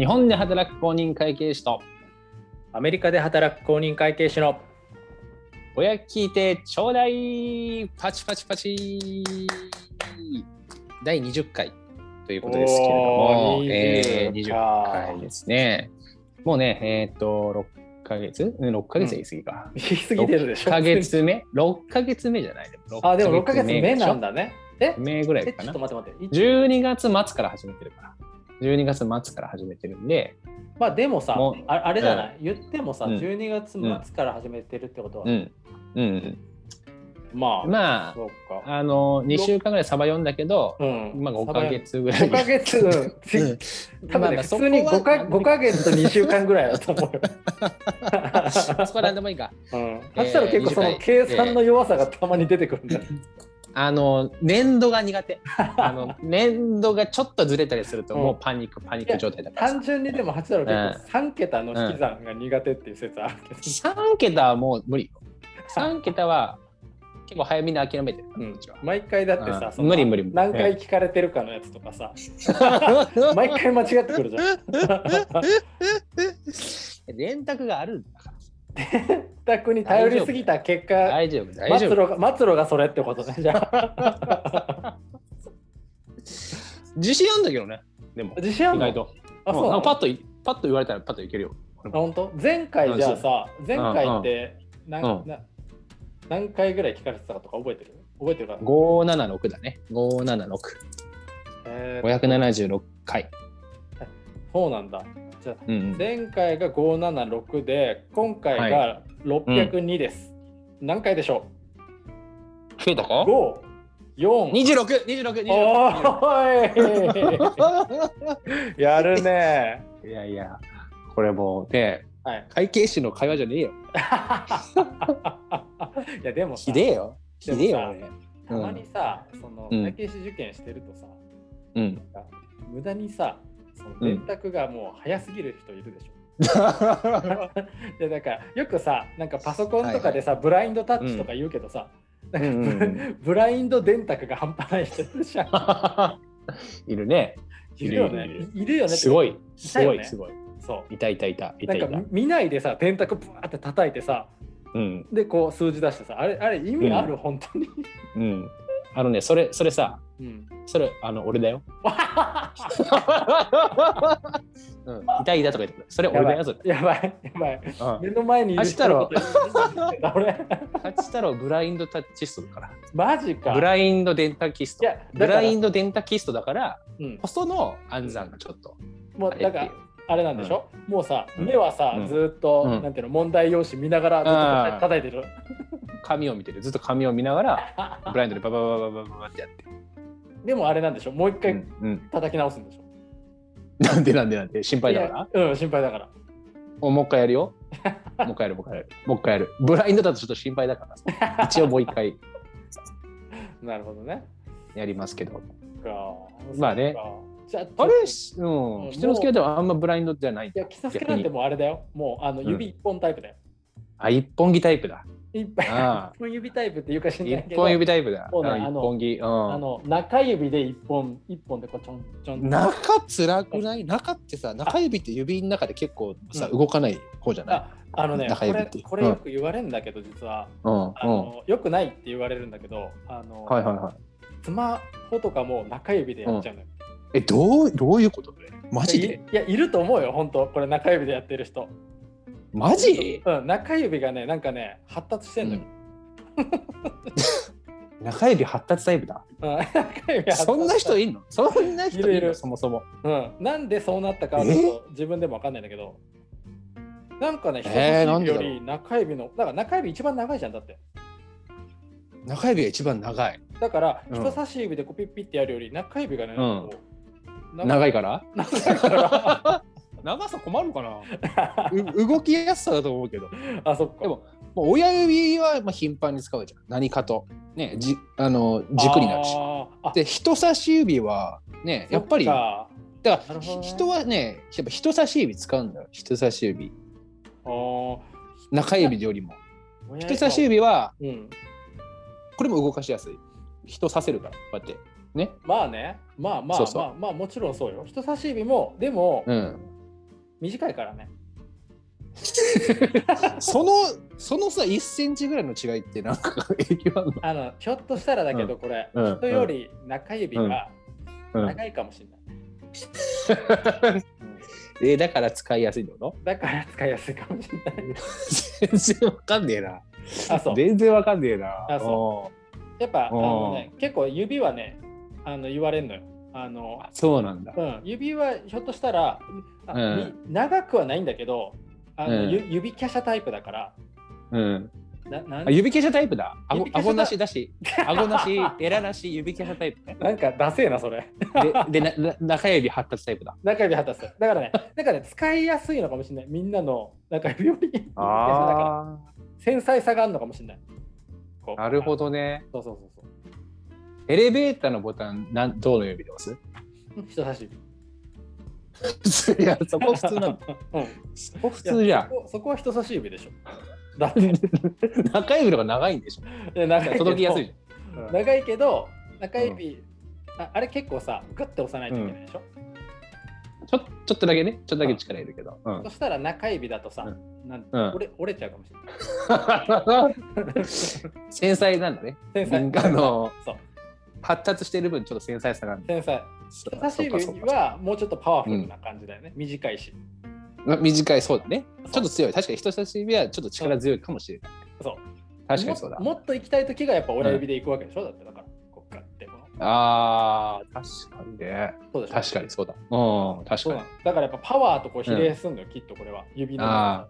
日本で働く公認会計士とアメリカで働く公認会計士の親聞いてちょうだいパチパチパチ第20回ということですけれども、えー20 20回ですね。もうね、えーっと、6ヶ月？うん ?6 ヶ月は言い過ぎか。言い過ぎてるでしょ6ヶ月目 ?6 ヶ月目じゃないあでも6ヶ月目なんだ。だねえ？目ぐらいかなえちょっと。待って待って12月末から始めてるから。12月末から始めてるんで、まあでもさもうああれじゃない、言ってもさ、うん。12月末から始めてるってことは、うん。うん。まあまあ、そうか。あの、2週間ぐらいサバ読んだけど、うん。まあ5ヶ月ぐらい。5ヶ月、うん。うん。多分ね、まあまあ普通にそこは5か5ヶ月と2週間ぐらいだと思うよ。そこは何でもいいか。うん。そしたら結構その計算の弱さがたまに出てくるんだよ。あの、年度が苦手。あの、年度がちょっとずれたりすると、うんもうパニック、パニック状態だからさ。単純にでも8太郎結構3桁の引き算が苦手っていう説あるけど。3桁はもう無理よ。3桁は結構早めに諦めてるうん。毎回だってさ、うんその無理無理無理何回聞かれてるかのやつとかさ、毎回間違ってくるじゃん。電卓があるんだから。宅に頼りすぎた結果、大丈夫、大丈夫。末路が末路がそれってことね。じゃあ、自信あるんだけどね。でも、自信あるの？と。あ、そうんパッとい、パッと言われたらパッといけるよ。俺もあ本当？前回じゃあさ、前回って何,、うんな何回ぐらい聞かれてたかとか覚えてる？覚えてるかな、576だね。576。えー576回。そうなんだ。じゃ前回が576で、今回が602です。何回でしょ増えたうか ?5、4、?26、26、お26。ーい やるね。いやいや、これもうね、はい。会計士の会話じゃねえよ。いやでもさひでえよ。ひでえよ、俺。たまにさ、そのうん会計士受験してるとさ、うん。無駄にさ、その電卓がもう早すぎる人いるでしょ。でだからよくさなんかパソコンとかでさ、ブラインドタッチとか言うけどさ、なんかうんうんうんブラインド電卓が半端ない人いるじゃん。いるね。いるよね。いるよね。すごい。すごい、すごい。そ。いたいたいた。いうたないんたか。見ないでさ電卓ブワーって叩いてさうん。でこう数字出してさあれあれ意味ある、本当に。うん。あのね、それ、それさ、うん。それ、あの、俺だよ。うん。いたいたとか言ってくる。それ俺だよ、それ。やばいやばい。うん。目の前にいる人のこと俺八太郎ブラインドタッチストだから。マジか。ブラインドデンタキストブラインドデンタキストだから、うん、こその暗算がちょっと。もうだからあれなんでしょ、もうさうん目はさ、うんずーっと、うんなんていうの問題用紙見ながらずっと叩いてる。紙を見てる。ずっと紙を見ながら、ブラインドでバババババババってやって。でもあれなんでしょ？もう一回うんうん。叩き直すんでしょ、なんでなんでなんで？心配だから？うん心配だから。おもう一回やるよ。もう一回やる、もう一回やる。もう一回やる。ブラインドだとちょっと心配だからさ。一応もう一回なるほどね。やりますけど。かまあね。ああれうん。人の付き合いではあんまブラインドじゃないい。や、キサスケなんてもうあれだよ。もうあのん指一本タイプだよ。あ、一本木タイプだ。一本指タイプっていうか知んないけど。一本指タイプだ。あ一そうねあの本木。うあん。の中指で一本一本でこうちょんちょん。中つらくない？中ってさ、中指って指の中で結構さ、うん動かない方じゃない？ああのねこれこれよく言われるんだけど、実はうん。うん。あの、よくないって言われるんだけど、あの、はいはいはい。スマホとかも中指でやっちゃうのよ。え、どう、どういうことマジで？いいやいると思うよ本当。これ中指でやってる人。マジ？うん中指がねなんかね発達してんのよ。中指発達タイプだ。うん中指そんな人いんの？そんな人いるの？いるいる。そもそも。うん、なんでそうなったかはちょっと自分でもわかんないんだけど、なんかね、人差し指より中指の、だから中指一番長いじゃんだって。中指が一番長い。だから、うん。人差し指でこうピッピッてやるより中指がね、なんかこう長いから？長いから。長さ困るかな？う動きやすさだと思うけど。あ、そっか。でも、もう親指はまあ頻繁に使うじゃん。何かと。ね、じあの軸になるし。で、人差し指はね、やっぱり、そだかから、人はね、やっぱ人差し指使うんだよ。人差し指。あー中指よりも。親人差し指は、うん。これも動かしやすい。人させるから、こうやって。ね。まあね、まあまあそうそうまあまあもちろんそうよ。人差し指も、でも、うん。短いからね。そのそのさ1センチぐらいの違いってなんか影響あるの？あのひょっとしたらだけど、これ、うん人より中指がうん長いかもしれない。う んえーだから使いやすいってことだから使いやすいかもしれない。全然わかんねえな。あ、そう。全然わかんねえな。あそやっぱあうんの、ね、結構指はねあの言われるのよ。あのうんそうなんだ。うん、指はひょっとしたら、あうんみ長くはないんだけどあの、うんゆ指華奢タイプだからうん。ななんあ指消しタイプだ？あご顎なしだし、顎なし、エラなし、指消しタイプね。なんかダセえなそれで、でなな中指発達タイプだ。中指果たすだからね なんかね使いやすいのかもしれないみんなの中指より指華奢だからあ繊細さがあるのかもしれないなるほどね。そうそうそうエレベーターのボタン、なんどの指で押す？人差し指いや、そこ普通なの。うんそこ普通じゃんそ。こそこは人差し指でしょだって中指の方が長いんでしょ。いや長いけど届きやすいじゃん。長いけど中指、ああれ結構さグッて押さないといけないでしょ、ちょちょっとだけね、ちょっとだけ力いるけど。うんそしたら中指だとさ、うなんうん折れ折れちゃうかもしれない。繊細なんだね。繊細。あの そう発達してる分ちょっと繊細さがある。繊細。そ人差し指はもうちょっとパワフルな感じだよね。短いし。ま短いそうだね。ちょっと強い。確かに人差し指はちょっと力強いかもしれない。そう。確かにそうだ。ももっと行きたいときがやっぱ親指で行くわけでしょ、だってだから。こっからってこの。ああ、確かにね。そうでしょ？確かにそうだ。うん、確かそうなのだからやっぱパワーとこう比例すんのよ、きっとこれは。指の。あ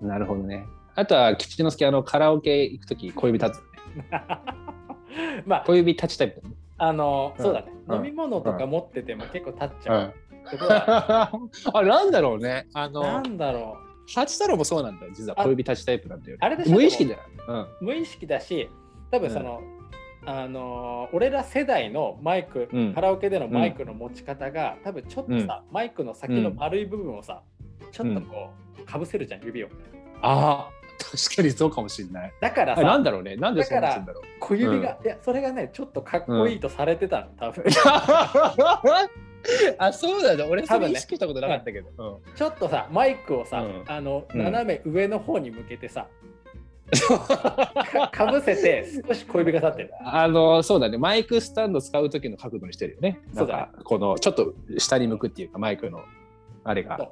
に。なるほどね。あとは、吉之助、あの、カラオケ行くとき小指立つよね。まあ、小指立ちタイプ。あの、うんそうだね。うん飲み物とか持ってても結構立っちゃう。あ、なんだろうね。あなの、んだろハチ太郎もそうなんだよ。実は小指立ちタイプなんだよね。あれでしょ無意識だよ。うん。う。無意識だし、多分その、あの俺ら世代のマイク、うんカラオケでのマイクの持ち方が、多分ちょっとさ、マイクの先の丸い部分をさ、ちょっとこう、かぶせるじゃん、指を。ああ、確かにそうかもしれない。だからあれなんさ、だろうね。なんでそうなんだろう。小指が、いや、それがね、ちょっとかっこいいとされてたの、多分。あ、そうだ。俺、多分意識したことなかったけど。ちょっとさ、マイクをさ、うんあの、うん斜め上の方に向けてさ、かかぶせて少し小指が立ってる。あの、そうだね。マイクスタンド使う時の角度にしてるよね。そうだこの、ちょっと下に向くっていうか、マイクの、あれが。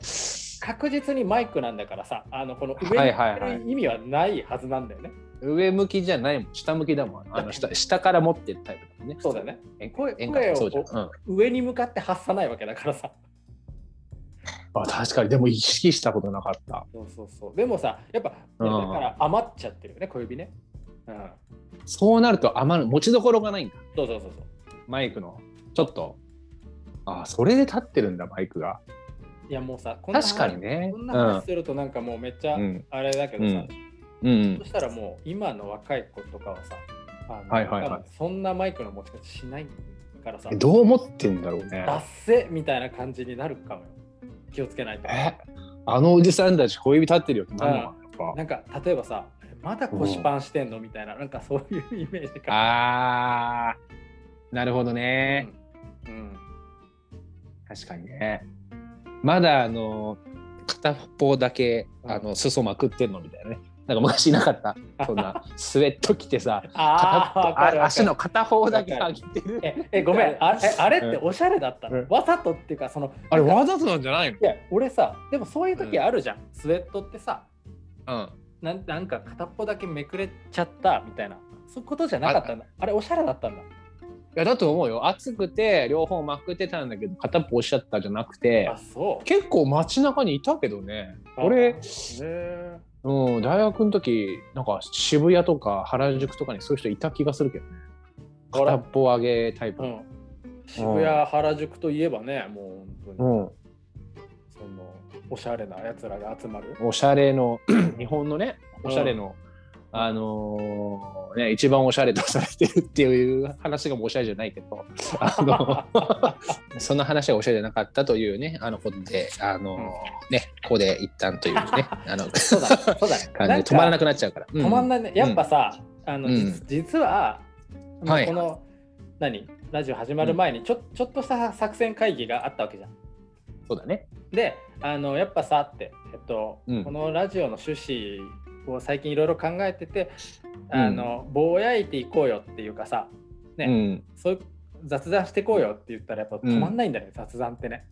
確実にマイクなんだからさ、あのこの上に意味はないはずなんだよね。上向きじゃないもん。下向きだもん。あの下下から持ってるタイプだもんね。そうだよね。演声演歌とかそうん。上に向かって発さないわけだからさ。あ確かに、でも意識したことなかった。そうそうそう。でもさ、やっぱ、ねうんだから余っちゃってるよね、小指ね。うん。そうなると余る、持ちどころがないんだ。そうそうそうそう。マイクの。ちょっと。あそれで立ってるんだ、マイクが。いやもうさ、こんな確かにね。こんな話するとなんかもうめっちゃうん。あれだけどさ、うん。うんそ。したらもう今の若い子とかはさ、あのはいはいはい多分そんなマイクの持ち方しないからさえ、どう思ってんだろうね。脱せみたいな感じになるかもよ。気をつけないと。え？あのおじさんたち小指立ってるよってなるの？かなやなんか例えばさ、まだ腰パンしてんの？みたいな、なんかそういうイメージか。あーなるほどね、うん。うん確かにねまだあの片方だけあの裾まくってんのみたいなね。なんか昔いなかった。そんな スウェット着てさああ、足の片方だけ上げてる。え、えごめん、あえあれっておしゃれだったの、うん。わざとっていうか、その、あれわざとなんじゃないの？いや、俺さ、でもそういう時あるじゃん。スウェットってさ、うん。なんなんか片っぽだけめくれちゃったみたいな、そういうことじゃなかったんだ。あれ、おしゃれだったんだ。いやだと思うよ。暑くて両方まくってたんだけど片っぽ押しちゃったじゃなくてあ、そう。結構街中にいたけどね。あ俺へー。うん、大学の時なんか渋谷とか原宿とかにそういう人いた気がするけどね。片っぽ上げタイプの、うん、渋谷、原宿といえばね、もう本当に、うん。そのおしゃれなやつらが集まる。おしゃれの 日本のねおしゃれの、あのーね一番おしゃれとされてるっていう話がもうおしゃれじゃないけどあの そんな話はおしゃれじゃなかったというねあのことであのーねここで一旦というね あのそうだね、そうだ。ね。感じで止まらなくくなっちゃうから、止まんなないね。やっぱさ、あの、うん。実実は、はい。この、何？ラジオ始まる前にちょ,、ちょっとした作戦会議があったわけじゃん。そうだね。であのやっぱさって、えっとうん。このラジオの趣旨を最近いろいろ考えててあの、ぼやいていこうよっていうかさね、うん、そういう雑談していこうよって言ったらやっぱ止まんないんだよね、雑談ってね。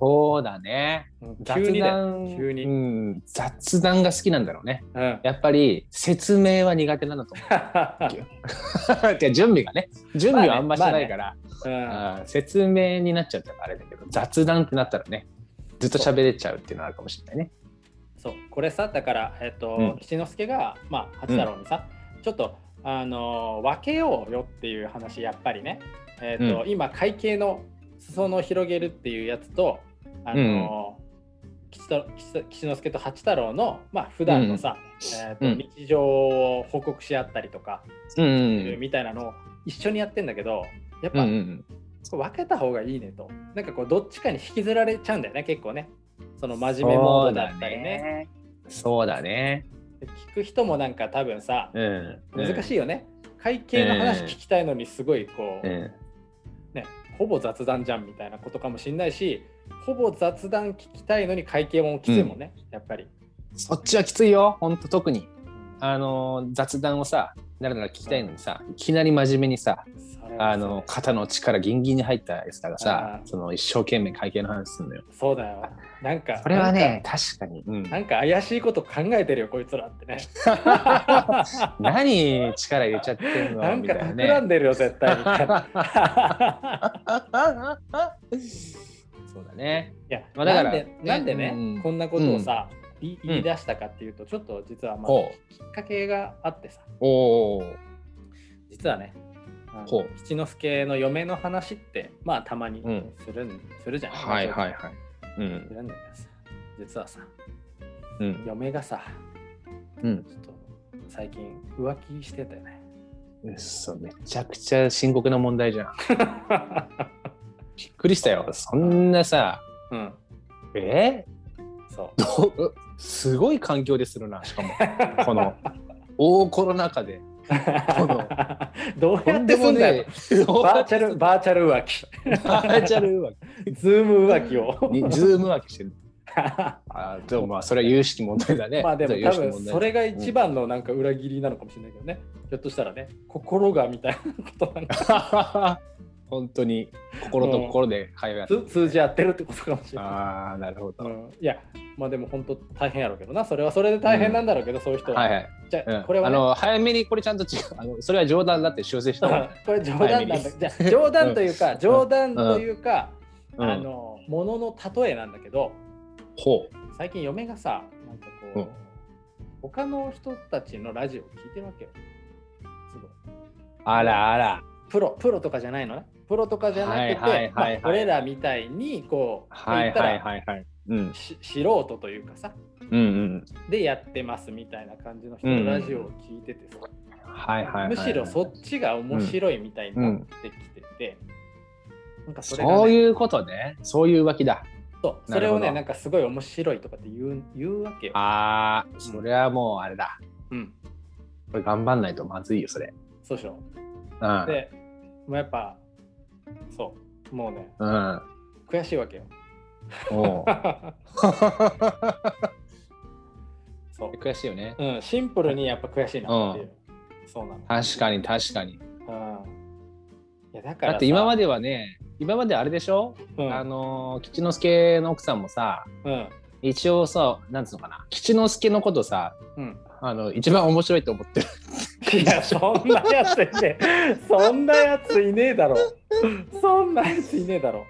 そうだね。うん急雑に急に。ううんん、雑談が好きなんだろうね。うんやっぱり説明は苦手なんだと 思う。準備がね、準備はあんましてないから、うんあー説明になっちゃうとあれだけど、雑談ってなったらね、ずっと喋れちゃうっていうのはあるかもしれないね。そうこれさだから、えっとうん。七之助が、まあ、八太郎にさ、ちょっと、あのー分けようよっていう話やっぱりね、えっとう今会計の裾野を広げるっていうやつと、あのー吉と吉吉之助と八太郎の、まあ普段のさ、えっとうん。日常を報告し合ったりとか、うんうんみたいなのを一緒にやってんだけどやっうん。うぱ、んうん。分けた方がいいねと。なんかこうどっちかに引きずられちゃうんだよね結構ねその真面目モードだったりね。そうだね。聞く人もなんか多分さうん。難しいよね、会計の話聞きたいのにすごいこう、うん。ねほぼ雑談じゃんみたいなことかもしんないしほぼ雑談聞きたいのに会計もきついもんね、やっぱり。そっちはきついよ、ほんと特に。あのー雑談をさ、ならなら聞きたいのにさ、いきなり真面目にさ、あの肩の力ギンギンに入ったやつらがさあ、ーその一生懸命会計の話すんのよ。そうだよなんかこれはね、確かに。うんなんか怪しいこと考えてるよこいつらってね 何力入れちゃってんのなんか企んね。でるよ絶対みたいなそうだね。いや、まあだからなんでなんでね、うんこんなことをさ、言い言い出したかっていうと、ちょっと実はまあきっかけがあってさおお。実はね七之助の嫁の話ってまあたまにうんするん、するじゃん。はいはいはい。うすん。るんだけどさ実はさうん。嫁がさうん。ちょっと最近浮気してたよね。うっそ、めちゃくちゃ深刻な問題じゃん。びっくりしたよ。そんなさ、うん、え？そう？すごい環境でするな、しかも。この大コロナ禍で。どうやってすんだよ。バーチャル、バーチャル浮気。バーチャル浮ズーム浮気を。ズーム浮気してる。あでもまあ、それは有識問題だね。まあでも有多分それが一番のなんか裏切りなのかもしれないけどね。ひょっとしたらね、心がみたいなことなんか本当に心と心で会話通じ合ってるってことかもしれない。ああ、なるほど。うん、いや、まあでも本当大変やろうけどな、それはそれで大変なんだろうけど、そういう人は。はいはい。じゃあ、うんこれは、ね、あの早めにこれちゃんと違う。あのそれは冗談だって修正した これ冗談なんだ。じゃあ冗談というか、冗談というか、うんあの、ものの例えなんだけど、ほう。最近嫁がさ、なんかこう、うん他の人たちのラジオを聞いてるわけよ。すごい。あらあら。プロ、プロとかじゃないのね。プロとかじゃなくて、俺らみたいに、こう、はいはい言ったらはいはい。うん。し素人というかさ、うんうん。でやってますみたいな感じの人のラジオを聞いててさ、はいはいはい。むしろそっちが面白いみたいになってきてて、なんかそれが、ね、そういうことね。そういう浮気だ。そうそれをねなんかすごい面白いとかって言う言うわけよ。ああ、それはもうあれだ。うん、これ頑張んないとまずいよ、それ。そうでしょ。うん。で、もうやっぱそうもうねうん。悔しいわけよ。そう、悔しいよね。うん、シンプルにやっぱ悔しいなっていう。そうなの。確かに確かに。うん、いやだからだって今まで、ではね、今まであれでしょ、うんあのー吉之助の奥さんもさ、うん一応さ、なんつうのかな、吉之助のことさ、うん、あの一番面白いと思ってる。いや、そんなやついねえ。そんなやついねえだろ。そんなやついねえだろ。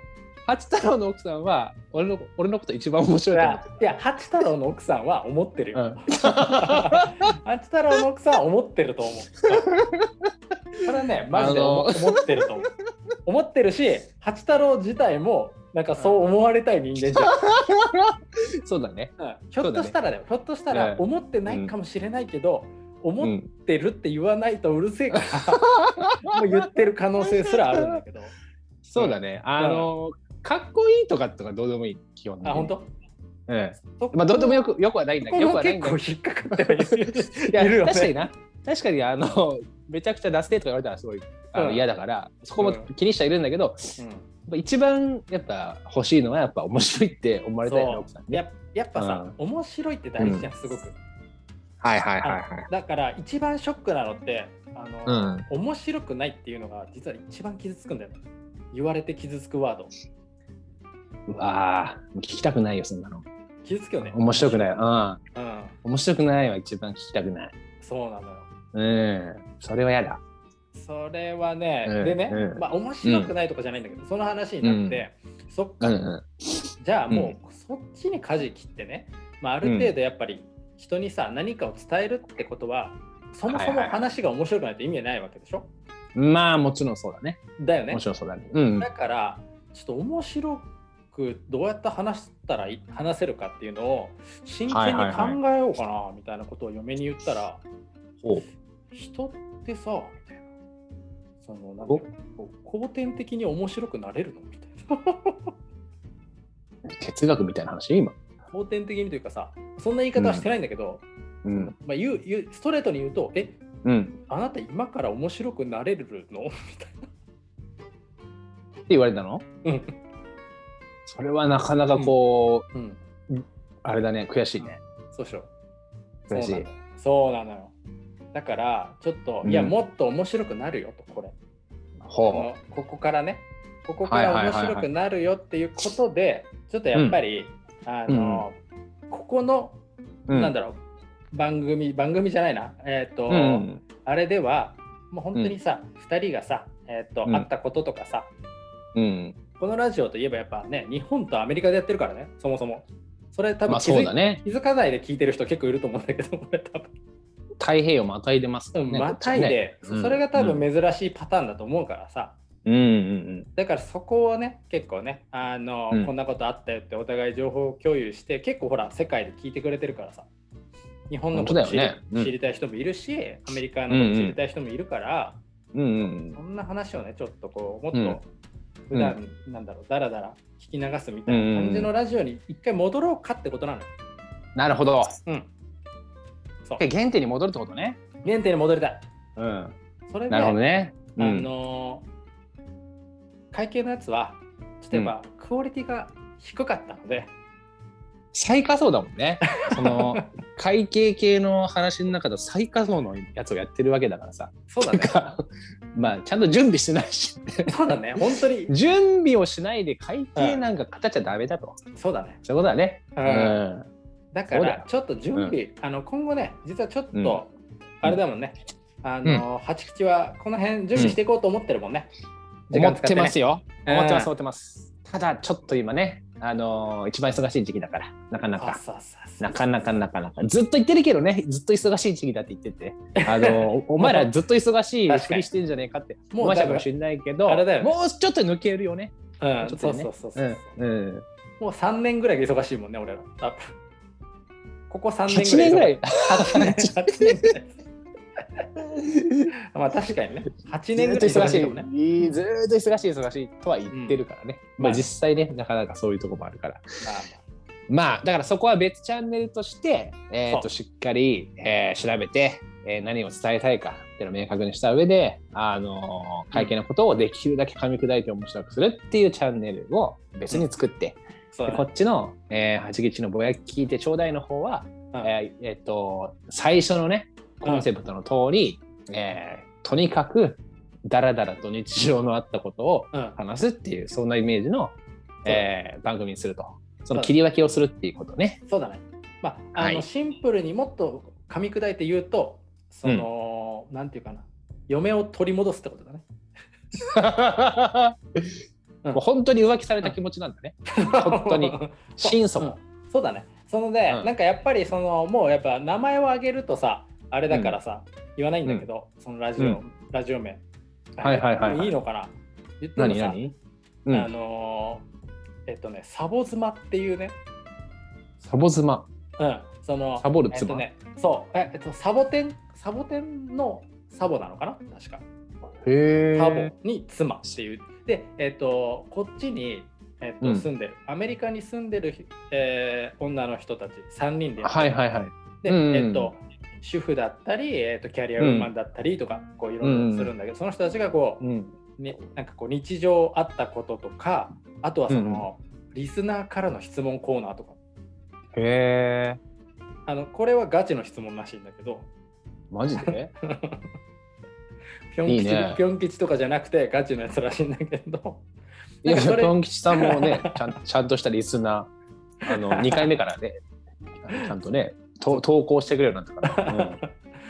八太郎の奥さんは俺の俺のこと一番面い白いと思ってや、いや八太郎の奥さんは思ってるる。うよ。ん、八太郎の奥さんは思ってると思う。それはね、マジで思ってると思う。思ってるし、八太郎自体も、なんかそう思われたい人間じ そうだね。ゃん。うんひょっとしたらだよ、ひょっとしたらうん思ってないかもしれないけど、思っうん、てるって言わないとうるせえから、もう言ってる可能性すらあるんだけど。そうだね。あのかっこいいとかとかどうでもいい基本。あ、本当？うん。そまあどうでもよくよくはないんだけど、よくここがはないんだけど。結構引っかかっては いるよね確かにな。確かにあのめちゃくちゃ出せとか言われたらすごいあの、うん嫌だから、そこも気にしてはいるんだけど、一番やっぱ欲しいのはやっぱ面白いって思われたいよね、奥さんにね。ややっぱさ、面白いって大事じゃん、すごく。はいはいはいはい。だから一番ショックなのってあの、うん面白くないっていうのが実は一番傷つくんだよね。言われて傷つくワード。うわあ、聞きたくないよ、そんなの。傷つくよね。面白くない。うん。うん。面白くないは一番聞きたくない。そうなのよ。うん。それは嫌だ。それはね、うんでね、うんまあ面白くないとかじゃないんだけど、その話になって、そっか、うんうん。じゃあもうそっちに舵切ってね、まあ、ある程度やっぱり人にさ、何かを伝えるってことは、そもそもはいはいはい話が面白くないと意味ないわけでしょ、まあもちろんそうだね。だよねも。ちろんそうだね。うん。だから、ちょっと面白くどうやって話したらいい話せるかっていうのを真剣に考えようかなみたいなことを嫁に言ったら、ほう人ってさ、みたいな。そのなんていうのこう後天的に面白くなれるの？みたいな。哲学みたいな話？今。後天的にというかさ、そんな言い方はしてないんだけど、うん。まあ、言う言うストレートに言うと、え、うん。あなた今から面白くなれるの？みたいって言われたの？な。うんそれはなかなかこうん。う、あれだね、悔しいね。そうしよう。悔しいそうなのよ。だから、ちょっと、うんいや、もっと面白くなるよと、これ。ほこのここからね、ここかはいら面はいはいはい白くなるよっていうことで、ちょっとやっぱり、あの、ここの、う。うなんだろう、番組、番組じゃないな、えっ、と、うん。あれでは、もう本当にさ、二人がさ、えっ、と、うん会ったこととかさ、うん。このラジオといえばやっぱね、日本とアメリカでやってるからね、そもそも。それ多分まあ気づ,、そうだね。気づかないで聞いてる人結構いると思うんだけど、俺多分。太平洋またいでますね。またいで、ねそれが多分珍しいパターンだと思うからさ。うんうんだからそこをね、結構ね、あの、うんこんなことあったよってお互い情報共有して、結構ほら、世界で聞いてくれてるからさ。日本のこと知り,、ねうん知りたい人もいるし、アメリカのこと知りたい人もいるから、うん。うんそんな話をね、ちょっとこう、もっうんと普段、なんだろう、だらだら聞き流すみたいな感じのラジオに一回戻ろうかってことなのよ。なるほど。うん。そう。原点に戻るってことね。原点に戻りたい。うん。それで、なるほどね。うあん。のー会計のやつは、例えば、クオリティが低かったので、最下層だもんね。その会計系の話の中で最下層のやつをやってるわけだからさ。そうだね。まあちゃんと準備してないし。そうだね。本当に、準備をしないで会計なんか語っちゃダメだと。そうだね。そういうことだね。ううんん。だから、ちょっと準備、あの今後ね、実はちょっうんと、あれだもんね、あの、八口はこの辺準備していこうと思ってるもんね。時思ってますよ。うん思ってます、思ってます。ただちょっと今ね、あのー一番忙しい時期だから、なかなか。なかなかなかなか。ずっと言ってるけどね、ずっと忙しい時期だって言ってて、あのお お前らずっと忙しいふりしてんじゃねえかってもう思わせたかもしれないけど、ねもうちょっと抜けるよね。うん、ちょっとねそうそうそうそうう。ん。うん。もう3年ぐらいが忙しいもんね、俺ら。ここ3 8年年ぐらい。8年8年ぐらい。まあ確かにね。8ず年ぐらい忙しいね。ずーっと忙しい、忙しいとは言ってるからね。うんまあまあ実際ね、なかなかそういうとこもあるから。まあまあ、だからそこは別チャンネルとして、えー、としっかり、えー調べて、えー何を伝えたいかっていうのを明確にした上で、あのー会計のことをできるだけ噛み砕いて面白くするっていうチャンネルを別に作って、うだねっちの、えー、八吉のぼやき聞いてちょうだいの方は、うんえーえーと最初のねコンセプトの通り、えーとにかくダラダラと日常のあったことをうん。話すっていうそんなイメージの、えー番組にすると。その切り分けをするっていうことね。そうだね。まあ、あの、はい。シンプルにもっと噛み砕いて言うと、その、なんていうかな、嫁を取り戻すってことだね。うん。もう本当に浮気された気持ちなんだね。本当に。心底。うん。そうだね。そので、うん。なんかやっぱりそのもうやっぱ名前を挙げるとさ、あれだからさ、言わないんだけど、そのラジオ、うん。ラジオ名。はいはいはいはい。いいのかな？言ってもさ、何何？うあん。のーえっとね、サボ妻っていうね、サボ妻。うん、その、サボる妻？えっとね、そう、ええっと、サボテン、サボテンのサボなのかな？確か。へサボに妻っていう。で、えっと、こっちに、えっとうん。住んでる、アメリカに住んでる、えー女の人たち。3人でやってる。はいはいはい。で、うん。えっと、主婦だったり、えっと、キャリアウーマンだったりとか、こういろいろするんだけど、その人たちがこう、うん。ね、なんかこう日常あったこととかあとはその、リスナーからの質問コーナーとか。へえ。あのこれはガチの質問らしいんだけど。マジで？ぴょん吉いいね。ぴょん吉とかじゃなくてガチのやつらしいんだけど。いや、なんかそれぴょん吉さんもね、ちゃんちゃんとしたリスナー、あの、2回目からね、ちゃんとね、と投稿してくれるようになったから、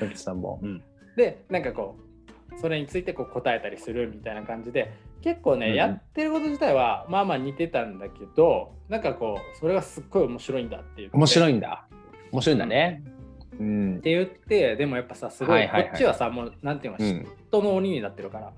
うん、さんも。うんでなんかこうそれについてこう答えたりするみたいな感じで結構ね、うんやってること自体はまあまあ似てたんだけどなんかこうそれがすっごい面白いんだっていう面白いいんだ。面白いんだね。うんっ。て言ってでもやっぱさすごい,、こっちはさもうなんていうのう嫉ん、妬の鬼になってるからや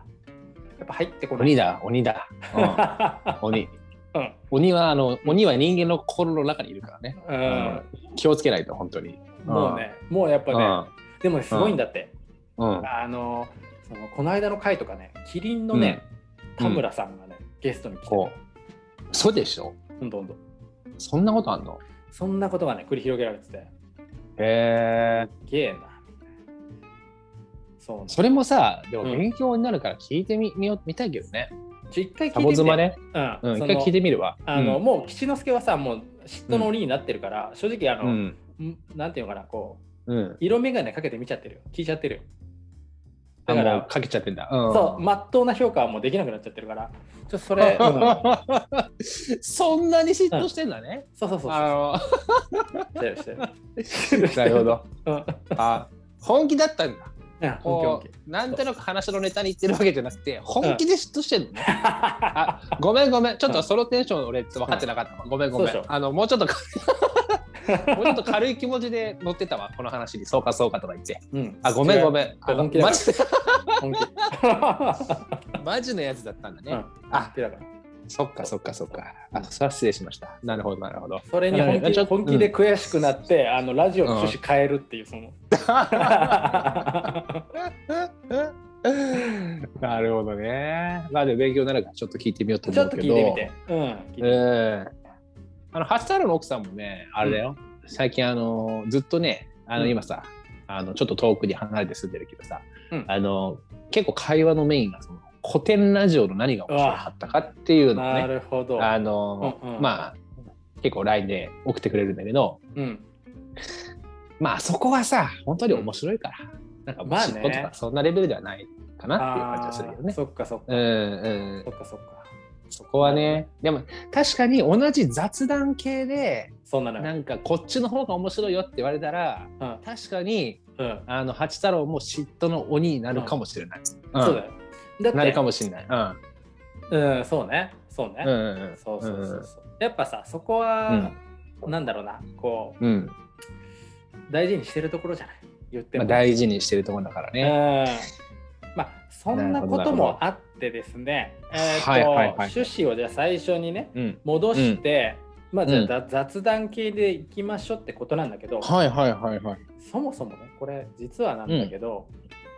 っぱ入ってこない鬼だ、鬼だ。うん、鬼。うん。鬼は、あの、鬼は人間の心の中にいるからね。うん。うん気をつけないと、本当に。もうねもうやっぱね、でもねすごいんだって。あのそのこの間の回とかねキリンのね、うん。田村さんがね、ゲストに来て。こう。そうでしょ？ほんとほん。とそんなことあんの？そんなことがね繰り広げられてて。へえ。すげえな。そうそれもさ、でもうん。勉強になるから聞いてみみよう見たいけどね。ちょ一回聞いサてみてね。うん、一回聞いてみるわ。あの、うんもう吉之助はさもう嫉妬の鬼になってるから、正直あの、うん。んなんていうのかなこううん。色眼鏡かけて見ちゃってるよ聞いちゃってるよだか、ららかけちゃってんだ。うん、そうまっとうな評価はもうできなくなっちゃってるからちょっとそれ、うんそんなに嫉妬してんだね。そうそうそうそうあの なるほど。うんあ本気だったんだ。こ気うなんとなく話のネタに言ってるわけじゃなくて、本気で嫉妬してんのね。あごめんごめん、ちょっとそのテンション俺分かってなかったわ。ごめんごめんあのもうちょっとか もうちょっと軽い気持ちで乗ってたわ、この話に。そうかそうかとか言って。うんあ、ごめんごんめん。本気マジで マジのやつだったんだね。うんあだからそっかそっかそっか。あ、それは失礼しました。なるほどなるほど。それに本気ちょっと本気で悔しくなって、あのラジオの趣旨変えるっていうその、なるほどね。まあでも勉強になるからちょっと聞いてみようとちょっと思うけど。聞いてみて。うん。聞いてみてうん。あの、ハッサールの奥さんもね、あれだよ。最近あの、ずっとね、あの、うん今さ、あの、ちょっと遠くに離れて住んでるけどさ、うんあの、結構会話のメインがその古典ラジオの何が面白かったかっていうのをなね、るほど。あの、うんうんまあ、結構 LINE で送ってくれるんだけど、うん。まあそこはさ、本当に面白いから、なんかまあねとかそんなレベルではないかなっていう感じがするよね。そっかそっか。うんうんそ、っかそっか。そこはね、でも確かに同じ雑談系で、そんなのよ。なんかこっちの方が面白いよって言われたら、うん。確かにうん。あの八太郎も嫉妬の鬼になるかもしれない。んそうだよ。だって、なるかもしれない。うんうん、そうね。そうね。うんうんうん。そうそうそうそう。やっぱさ、そこは、なんだろうな、こう、うん。うん。大事にしてるところじゃない？言っても。まあ大事にしてるところだからね。うんまあそんなこともあってですね、えーとはいはいはい趣旨をじゃあ最初にねうん。戻して、まあじゃあ雑談系でいきましょうってことなんだけど、はいはいはいはい。そもそもねこれ実はなんだけど、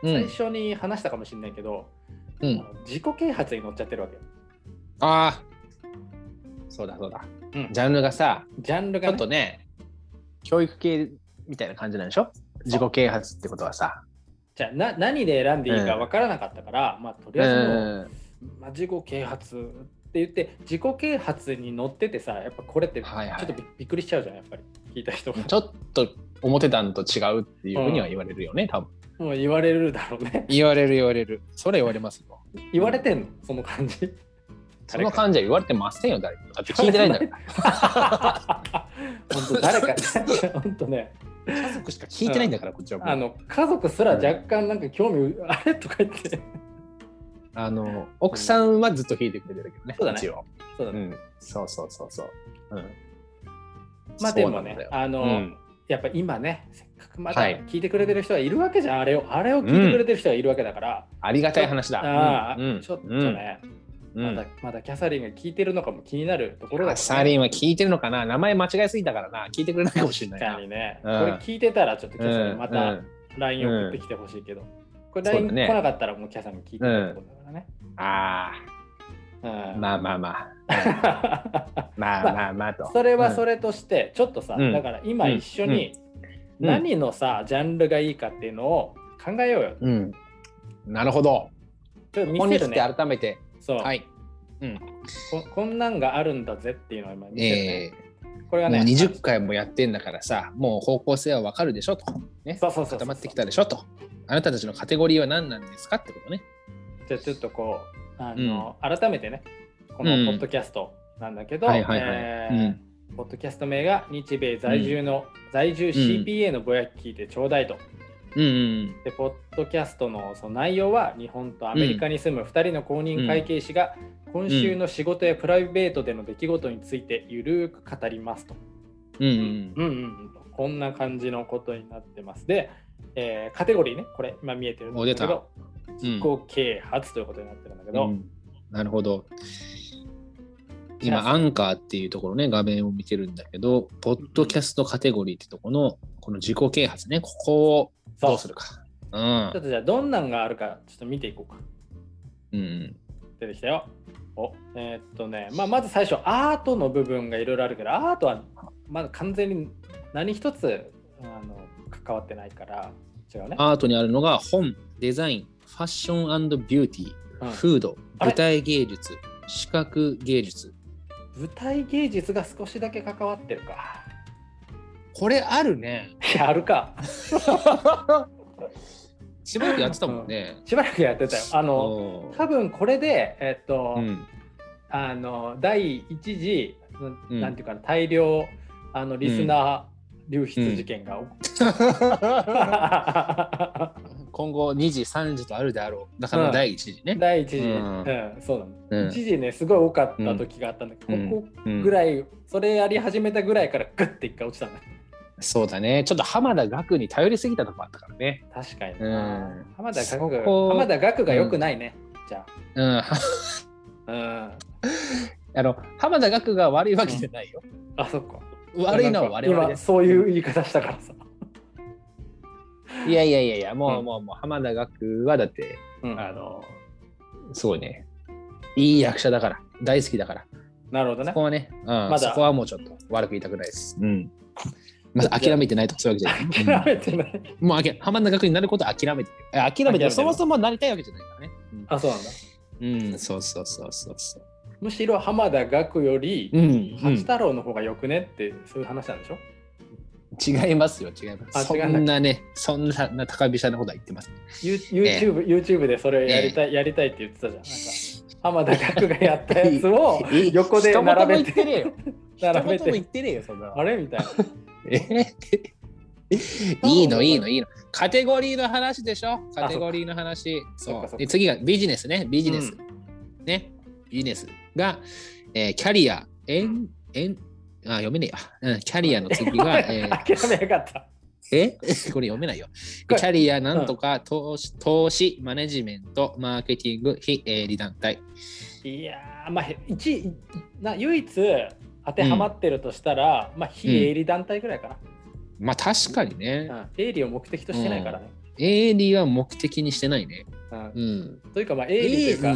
うん。最初に話したかもしれないけど、うん。自己啓発に乗っちゃってるわけよ。ああ。そうだそうだ。うんジャンルがさ、ジャンルが、ちょね、っとね、教育系みたいな感じなんでしょ？自己啓発ってことはさ。じゃあな何で選んでいいか分からなかったから、まあとりあえずもう、まあ、自己啓発って言って自己啓発に乗っててさやっぱこれってちょっとび,、びっくりしちゃうじゃんやっぱり聞いた人がちょっと思ってたんと違うっていうふうには言われるよね、多分。もう言われるだろうね言われる言われる。それ言われますよ。言われてんの？その感じ？その感じは言われてませんよ、誰も。だって聞いてないんだから。本当誰かね 本当ね家族しか聞いてないんだから、こっちは。あの家族すら若干なんか興味あれ？とか言ってあの奥さんはずっと聞いてくれてるけどね。そうだね。そうだね、うん。そうそうそうそう。うん。まあでもねあの、うんやっぱ今ねせっまだはい。聞いてくれてる人はいるわけじゃん、あれをあれを聞いてくれてる人はいるわけだから、ありがたい話だ。ああ、うん。ちょっとね、うん。まだまだキャサリンが聞いてるのかも気になるところだあサリンは聞いてるのかな。名前間違えすぎたからな。聞いてくれないかもしれないな。確かにね、うん。これ聞いてたらちょっとキャサリンまうたん。LINE 送ってきてほしいけど、これ LINE 来なかったらもうキャサリン聞いてないってことだからね。あうん。あ、まあまあまあ。まあまあまあと。それはそれとして、ちょっとさ、うん。だから今一緒にうん何のさ、ジャンルがいいかっていうのを考えようよ。うん。なるほど。ちょっと見せるね。改めて、そう、はい。うん。こ。こんなんがあるんだぜっていうのを今見せるね。えー、もうこれはね、20回もやってんだからさ、もう方向性はわかるでしょと。ね。そうそうそう固まってきたでしょと。あなたたちのカテゴリーは何なんですかってことね。じゃあちょっとこう、あの、改めてね、このうんポッドキャストなんだけど、はいはいはいえーうんポッドキャスト名が日米在住の、在住 CPA のぼやき聞いてちょうだいと。うんうんで、ポッドキャストのその内容は、日本とアメリカに住む2人の公認会計士が、今週の仕事やプライベートでの出来事についてゆるーく語りますと。うん。うんうん。うんうんうん、こんな感じのことになってます。で、えーカテゴリーね、これ今見えてるんですけど、自己啓発ということになってるんだけど、うんなるほど。今、アンカーっていうところね、画面を見てるんだけど、ポッドキャストカテゴリーってところの、この自己啓発ね、ここをどうするか。うんちょっとじゃあどんなんがあるかちょっと見ていこうか。うん。出てきたよ。おえーっとね、まあ、まず最初アートの部分がいろいろあるけどアートはまだ完全に何一つあの関わってないから違うね。アートにあるのが本、デザイン、ファッションビューティー、うんフード、舞台芸術、視覚芸術。舞台芸術が少しだけ関わってるか。これあるね。いやあるか。しばらくやってたもんね。しばらくやってたよ。あの多分これで、えっとうん。あの第一次、うんなんていうかな大量あのリスナー流出事件が起こ 今後2時、3時とあるであろう。だから第一次ね。第一次、ううん。んそうなの、うん。一時ねすごい多かった時があったんだけど、うん。ここうんぐらい、それやり始めたぐらいからグッて一回落ちたんだそうだね。ちょっっと浜田岳に頼りすぎたとこあったからね。確かにうな、ん。浜田そ岳こ浜田岳が良くないね、じゃうん。あ、うん、あの、浜田岳が悪いわけじゃないよ。あそっか。悪いのは我々そういう言い方したからさ、いやいやいやいや、もう、うんもう、もう浜田岳はだって、うんあの、すごいね。いい役者だから、大好きだから。なるほどねそこはね、うんだそこはもうちょっと悪く言いたくないです。うん。まず諦めてないとかそういうわけじゃない。諦めてない、うんもうあき浜田岳になることは諦めてる。え諦めて。そもそもなりたいわけじゃないからね。あそうなんだうん、うんそうそうそうそうそう。むしろ浜田岳よりうん、八太郎の方がよくねってそういう話なんでしょ、違いますよ、違います。そんなね、そんなな高飛車なことは言ってます。ユ YouTube, YouTube でそれをやりたい、やりたいって言ってたじゃん。なんか浜田岳がやったやつを 横で並べて一言も言ってねえよ。並べも言てってねえよ、そんなのあれみたいな。え？いいの、いいの、いいの。カテゴリーの話でしょ？カテゴリーの話。そう。で、次がビジネスね、ビジネス。うね、ビジネスが、えーキャリア、エン、エン、あ、読めねえや。うん、キャリアの次が、えー諦めなかった。え？これ読めないよ。キャリアなんとか、投資、投資、マネジメント、マーケティング、非営利団体。いやー、まあ、一な唯一当てはまってるとしたら、まあ、非営利団体ぐらいかまあ確かにね、な。うん営利を目的としてないからね。営利は目的にしてないね。うんうん。というか、まあ、営利というか、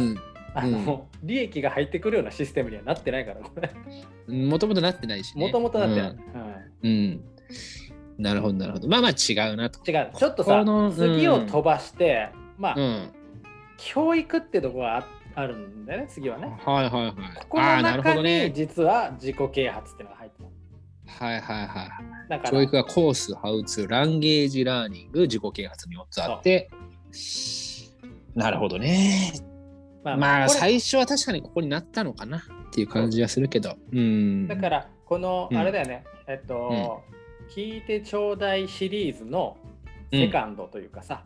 うんあの利益が入ってくるようなシステムにはなってないから、これ。もともとなってないしね。もともとなってない。うん。うんなるほど、なるほど。まあまあ違うなと。違う、ちょっとさ次を飛ばして、まあ、うん。教育ってとこがああるんだよね、次はね。はいはいはい。ここのなる中にほどね。実は自己啓発っていうのが入ってる。はいはいはい。だから、教育がコース、ハウツー、ランゲージラーニング、自己啓発に4つあって。なるほどね。ままあこれ最初は確かにここになったのかなっていう感じはするけど。うん。だから、この、うんあれだよね、えっと、聞いてちょうだいシリーズのセカンドというかさ、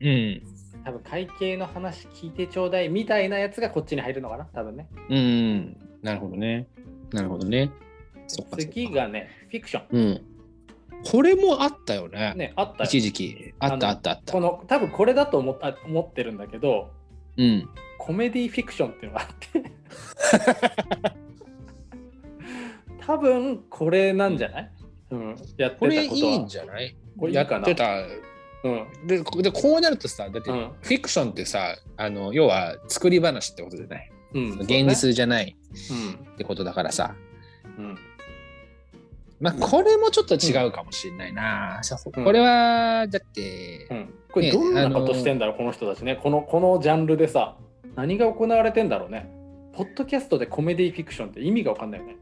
うん。多分会計の話聞いてちょうだいみたいなやつがこっちに入るのかな、多分ね。うん。なるほどね。なるほどね。次がね、フィクショうん。これもあったよね。ン。ね、あったよ一時期。あったあったあったこ。の多分これだと思った思ってるんだけど、うん。コメディフィクションっていうのがあって。多分これなんじゃない、うん、やってたことこはれいいんじゃない？これいいかな？やってた。うん、でこでこうなるとさ、だってフうん。ィクションってさ、あの要は作り話ってことじゃない？うん、現実じゃないってことだからさ。うん。うんまあこれもちょっと違うかもしれないな。そうう。んこれはだって、うん、これどんなことしてんだろう、この人たちね。このこのジャンルでさ何が行われてんだろうね。ポッドキャストでコメディフィクションって意味がわかんないよね。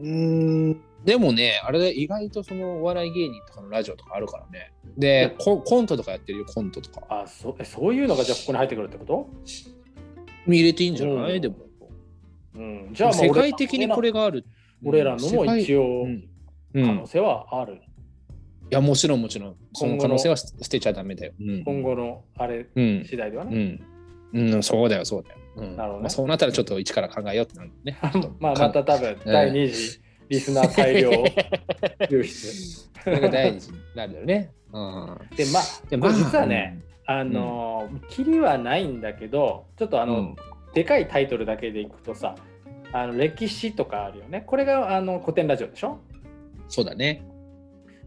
うーんでもね、あれで意外とそのお笑い芸人とかのラジオとかあるからね。で、ココントとかやってるよ、コントとか。あそえそういうのがじゃあここに入ってくるってこと？入れていいんじゃない、うんでも。うん、じゃあまあ世界的にこれがある。俺らのも一応うんうん、い可能性はある。や、もちろんもちろん。その可能性は捨てちゃダメだよ。うん、今後のあれうん次第ではうね。ん、うん、そうだよ、そうだよ。うんなるほどねまあ、そうなったらちょっと一から考えようってなるね。まあまた多分第2次リスナー大量 流出。それが大事になるよね。うん、でまあでこれ実はね、あのー、キリはないんだけど、ちょっとあの、うんでかいタイトルだけでいくとさ、あの歴史とかあるよね。これがあの古典ラジオでしょ？そうだね。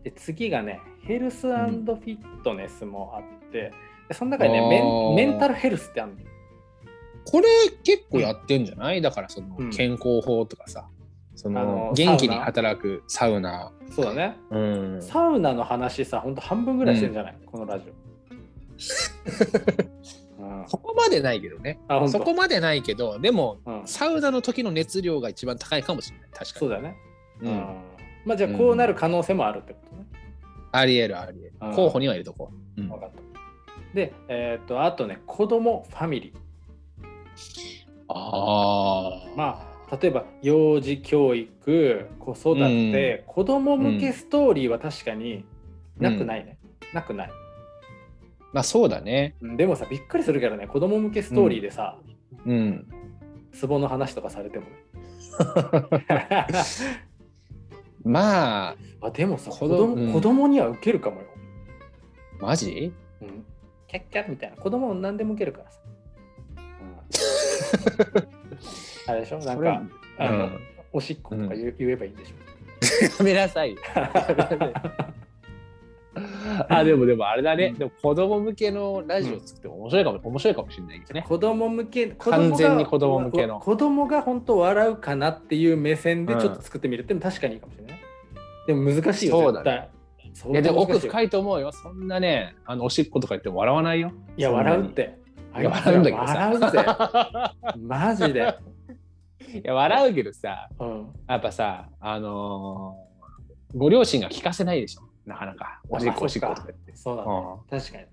で次がね、ヘルスフィットネスもあって、でその中にねメン、メンタルヘルスってあるの。これ結構やってんじゃない、だからそのうん健康法とかさ、そあのの元気に働くサウナ。そうだね。うん、サウナの話さ、ほんと半分ぐらいしてるんじゃない、このラジオ。うん、そこまでないけどね。そこまでないけど、でも、うん、サウナの時の熱量が一番高いかもしれない。確かに。そうだよね。うんうんまあじゃあこうなる可能性もあるってことね。ありえるありえるうん。候補には入れとこう。うん分かった。で、えっ、と、あとね、子供ファミリー。ああ。まあ、例えば幼児教育、子育て、子供向けストーリーは確かになくないね。なくない。まあそうだね。うんでもさ、びっくりするけどね、子供向けストーリーでさ、うん。ツボの話とかされてもね。まあ、あでもさ、子子供子供には受けるかもよ。マジ？うん、キャッキャッみたいな。子供何でも受けるからさ。うん、あれでしょ？なんそれか、あの、うんおしっことか言,、う言えばいいんでしょ？やめなさいよ。あ、でもでもあれだね。うんでも子供向けのラジオ作っても面白いかも、面白いかもしれないですね。子供向け、完全に子供向けのわ子供が本当笑うかなっていう目線でちょっと作ってみるっても確かにいいかもしれない。でも難しいよ、そうだ絶対。そういやでも奥い。深いと思うよ。そんなね、あのおしっことか言っても笑わないよ。いや、笑うって。いや笑うんだけどさ。笑うぜ。マジで。いや笑うけどさ、うん。やっぱさ、あのーご両親が聞かせないでしょ。なかなか。おしっまあこおしっこそうかとか言って。そうだね。うん確かに。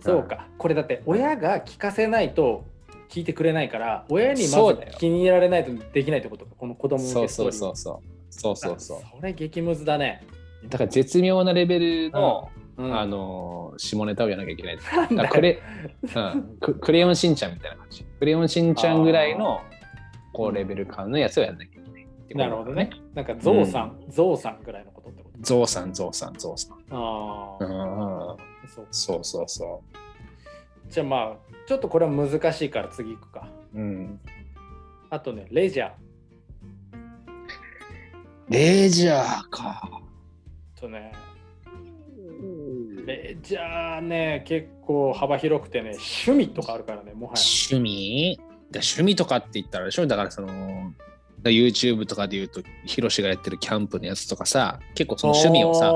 そうか。これだって親が聞かせないと聞いてくれないから、親にまず気に入られないとできないってことか。この子供向ストーリー。そうそうそう。そうそうそう。それ激ムズだね。だから絶妙なレベルの、うんあのー下ネタをやらなきゃいけない。クレ,、うん、ククレヨンしんちゃんみたいな感じ。クレヨンしんちゃんぐらいのこうレベル感のやつをやらなきゃいけないってことだなるほどね。。なんかゾウさん、ゾウさんぐらいのことってこと？ゾウさん、ゾウさん、ゾウさん。ああ、うんうん、そう。そうそうそじゃあまあ、ちょっとこれは難しいから次行くか。う。うん、あとね、レジャー。レジャーか。とね、レジャーね、結構幅広くてね、趣味とかあるからね、もはや。趣味？だ趣味とかって言ったらでしょ？だからその、だ YouTube とかで言うと、ヒロシがやってるキャンプのやつとかさ、結構その趣味をさ、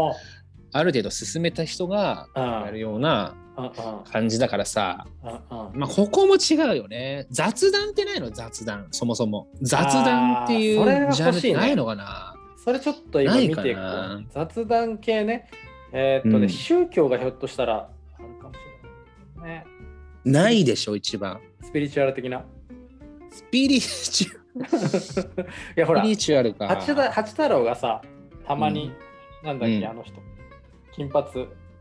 ある程度進めた人がうんやるような感じだからさ、まあ、ここも違うよね。雑談ってないの？雑談、そもそも。雑談っていうジャンルないのかな？それちょっと今見ていく雑談系ね。えーっとね、うん宗教がひょっとしたらあるかもしれない。ね。ないでしょ、一番。スピリチュアル的な。スピリチュ いやほらスピ、リチュアルか。八太郎がさ、たまに、なんだっけ、うんあの人。金髪、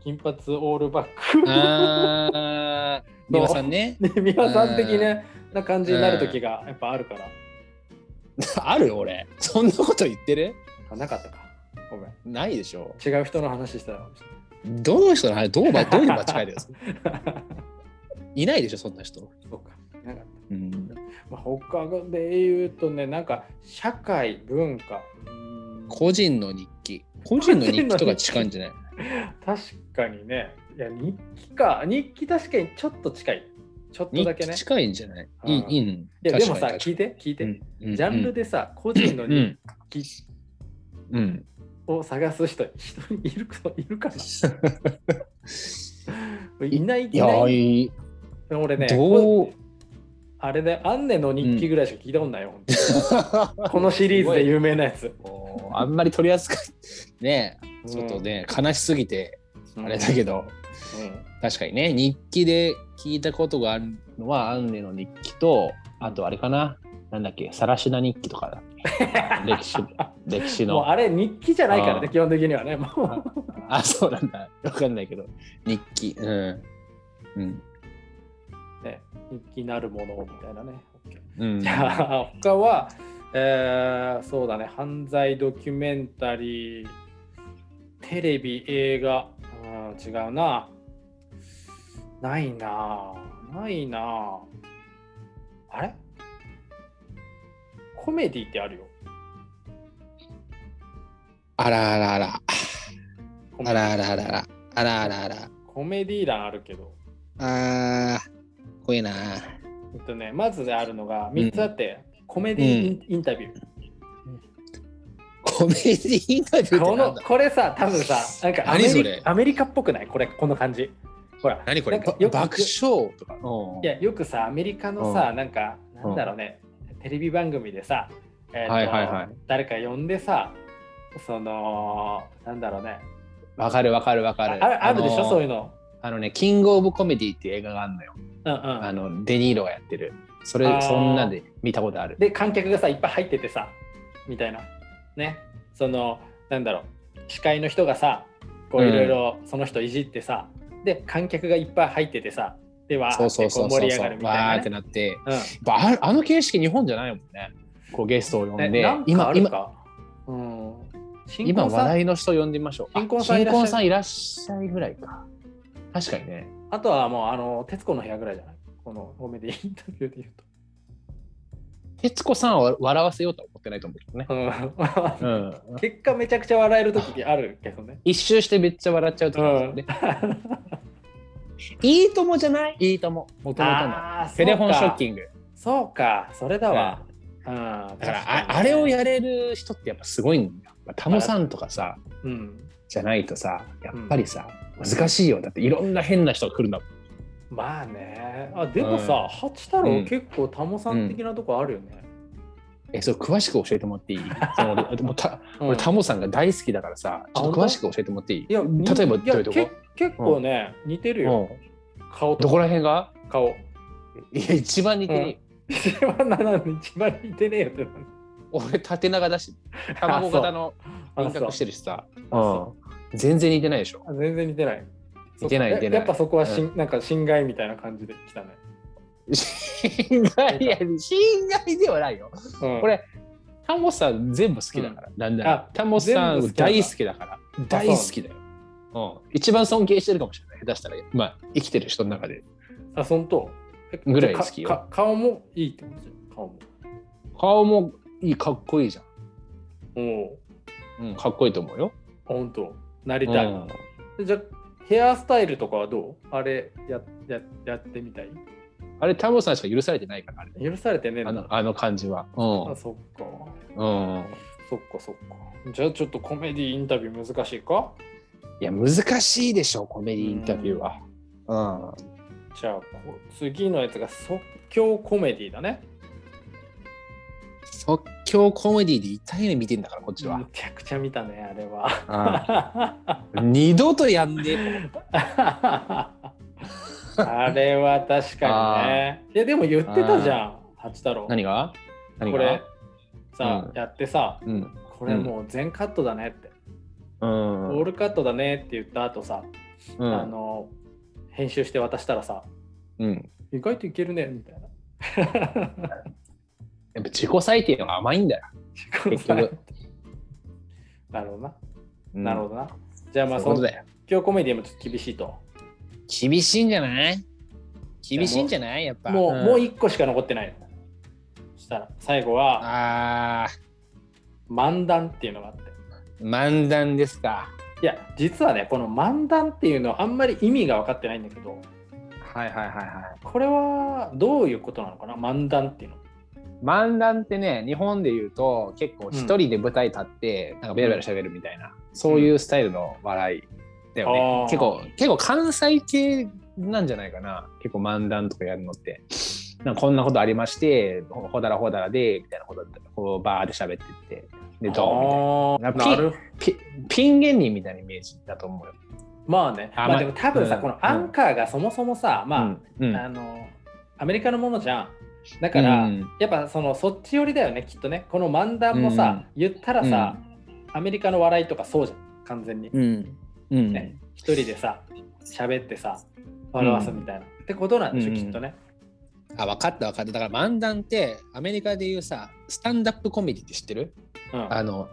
金髪オールバック。あー、美輪さんね。ね、美輪さん的ね、な感じになる時がやっぱあるから。ある俺。そんなこと言ってる？あなかったか。ごめん。ないでしょ。違う人の話してたかもしどの人の話、どうば どういう間違いですい。いないでしょ、そんな人。そうか。なかった。うん、まあ、他で言うとね、なんか社会、文化。個人の日記。個人の日記とか近いんじゃない？確かにね。いや、日記か。日記確かにちょっと近い。ちょっと日だけね。記近いんじゃない？うんいい、いい。いや、でもさ、聞いて、聞いて。うんうんジャンルでさ、個人の日記うん。を探す人、人いるかいるかな？いない、いない。いい。俺ね、どう？こあれでアンネの日記ぐらいしか聞いたことないよ、本当にこのシリーズで有名なやつ。あんまり取り扱いねちょっとね、悲しすぎてあれだけど、うん。確かにね日記で聞いたことがあるのはアンネの日記とあとあれかななんだっけさらしな日記とか。歴史歴史の。あれ日記じゃないからね、基本的にはね。もう。あそうなんだ。わかんないけど。日記。うん。うん。ね、日記なるものみたいなね。うん。じゃあ、他は、えーそうだね、犯罪ドキュメンタリー、テレビ、映画、うん違うな。ないな。ないな。あれ？コメディってあるよ。あらあらあら。あらあらあらあらあらあら。あらコメディ欄あるけど。あー怖いな。えっとね、まずあるのが3つあって、コメディイン,、タビュー。コメディインタビューこのこれさ、多分さ、なんかアメリアメリカっぽくない？これ、この感じ。ほら、何これ？爆笑とか？いや、よくさ、アメリカのさ、なんか、なんだろうね、テレビ番組でさ、えーとはいはいはい。誰か呼んでさ、その、なんだろうね、わかるわかるわかあるああるでしょ、のそういうの。あのねキングオブコメディっていう映画があるのよ。うんうん、あのデニーロがやってる。それあー。そんなで見たことある。で、観客がさ、いっぱい入っててさ、みたいな。ね、その、なんだろう、司会の人がさ、こううんいろいろその人いじってさ、で、観客がいっぱい入っててさ、そうそうそうこ盛り上そうそうがるみたいな、わーってね。なって。うんやっぱああの形式日本じゃないもんね。こうゲストを呼んで。今今うん、新今話題の人呼んでみましょう。あ新婚さんいらっしゃい新婚さんいらっしゃいぐらいか。確かにね。あとはもう、あの、徹子の部屋ぐらいじゃない？このコメディインタビューで言うと。徹子さんは笑わせようとは思ってないと思うけどね、うん、結果めちゃくちゃ笑える時あるけどね。一周してめっちゃ笑っちゃうとうんね、いいともじゃない？いいとも。もともとの。テレフォンショッンキング。そうか、それだわ。うん、だだからああれをやれる人ってやっぱすごいんだよ。やっぱタモさんとかさうん。じゃないとさやっぱりさ、難しいよ。だっていろんな変な人が来るんだもん。まあね。あでもさ、ハチ太郎うん。結構タモさん的なとこあるよね。えそれ詳しく教えてもらっていい？その俺 もうたうん。俺タモさんが大好きだからさちょっと詳しく教えてもらっていい？いや、例えばどういうとこ？結構ね、似てるよ。うん。顔とどこら辺が？顔。いや一番似てる、一番なのに一番似てねえよって。俺縦長だし。卵型のあ輪郭してるしさ、う。ん。全然似てないでしょ。あ全然似てない。似てない似てない。やっぱそこはしん、なんか侵害みたいな感じで来たね。侵害いや侵害ではないよ。うん、これタモさん全部好きだから、なんだあタモさん大好きだから。大好きだよ、うん、一番尊敬してるかもしれない。下手したら。まあ生きてる人の中で。あ、そんと。えぐらい好きよ。顔もいいってことじゃん。顔も。顔もいいかっこいいじゃおお。ん、うん、かっこいいと思うよ。あ、ほんと。なりたい。うん。でじゃあヘアスタイルとかはどう？あれやややってみたい？あれタモさんしか許されてないからあれ許されてねえあのあの感じは。あ、そっか。うん、うん、そっかそっか。じゃあちょっとコメディインタビュー難しいか？いや難しいでしょコメディインタビューは。うん。じゃあこう次のやつが即興コメディだね。即興コメディで痛いの見てんだからこっちは。め、ちゃくちゃ見たね、あれは。うん。二度とやんねえ あれは確かにね。いやでも言ってたじゃん、八太郎。何が？何が？これさ、うんやってさ、うんこれもう全カットだねって、うんオールカットだねって言った後さ、うんあの編集して渡したらさ、うん意外といけるねみたいな。やっぱ自己採点は甘いんだよ。結局なるほどな。うんなるほどな。じゃあまあその。今日コメディもちょっと厳しいと。厳しいんじゃない？厳しいんじゃない？やっぱ。もう、んもう一個しか残ってないよ。そしたら最後はあ漫談っていうのがあって。ー、漫談ですか。いや実はねこの漫談っていうのはあんまり意味が分かってないんだけどはいはいはいはい。これはどういうことなのかな？漫談っていうの。漫談ってね、日本で言うと結構一人で舞台立って、なんかベラベラ喋るみたいな、そういうスタイルの笑いだよね。結構、結構関西系なんじゃないかな。結構漫談とかやるのって。なんかこんなことありましてほほだらほだらでみたいなことでこうバーで喋ってってでドンみたいなピピン芸人みたいなイメージだと思うよ。まあね。あまあまあでも多分さ、うんこのアンカーがそもそもさ、まあ、うんうんあの、アメリカのものじゃん。だから、うんやっぱそのそっち寄りだよね、きっとね。この漫談もさ、言ったらさ、アメリカの笑いとかそうじゃん、完全に。うんうんね、一人でさ、喋ってさ、笑わすみたいな。ってことなんでしょ、うんきっとね。あ分かった分かっただから漫談ってアメリカでいうさスタンダップコメディって知ってる？うん、あの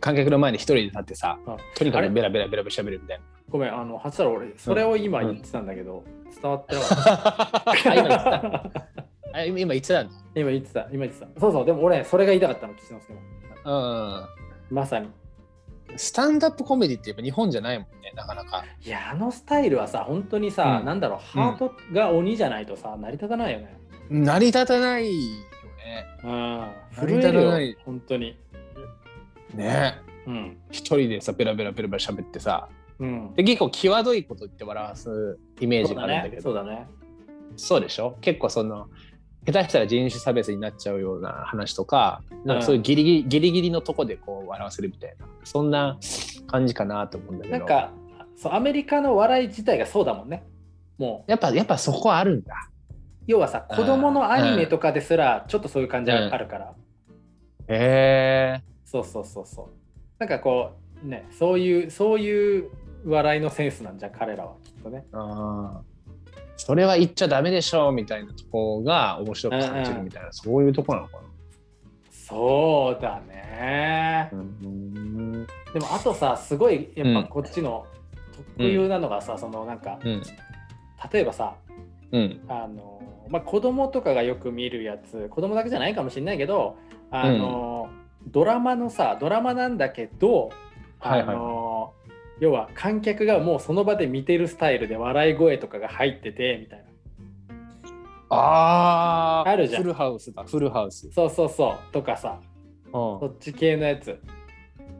観客の前に一人で立ってさうんとにかくベラベラベラベラ喋るみたいな。ごめん、あの、初太郎、俺、それを今言ってたんだけど、伝わってなかった。あ今言ってたあ今今言ってたんだ。今言ってた、今言ってた。そうそう、でも俺、それが言いたかったの、吉之助も。うんまさに。スタンダップコメディってやっぱ日本じゃないもんねなかなか。いや、あのスタイルはさ、本当にさ、うんなんだろう、ハートが鬼じゃないとさ、成り立たないよね。成り立たないよね。うん。成り立たないよ、本当に。ねうん。一人でさベラベラベラベラ喋ってさうん。で結構際どいこと言って笑わすイメージがあるんだけ。どそうだね。そうでしょ？結構その下手したら人種差別になっちゃうような話とかなんかそういうギリギリギリギリのとこでこう笑わせるみたいなそんな感じかなと思うんだけど。なんか、そうアメリカの笑い自体がそうだもんね。もう、やっぱやっぱそこはあるんだ。要はさ、子供のアニメとかですら、ちょっとそういう感じがあるから。へえそうそうそうそう。なんかこう、ね、そういう、そういう笑いのセンスなんじゃん、彼らはきっとね。あーそれは言っちゃダメでしょみたいなとこが面白く感じるみたいな、そういうとこなのかそうだね。なうん。でもあとさすごいやっうん。ぱこっちの特有なのがさ、そのなんかうん。例えばさうん。あの、まあ、子供とかがよく見るやつ子供だけじゃないかもしれないけどあの、ドラマのさドラマなんだけどあの、はい要は観客がもうその場で見てるスタイルで笑い声とかが入っててみたいな。あーあるじゃん。フルハウスだフルハウス、そうそうそうとかさ。うん。そっち系のやつ。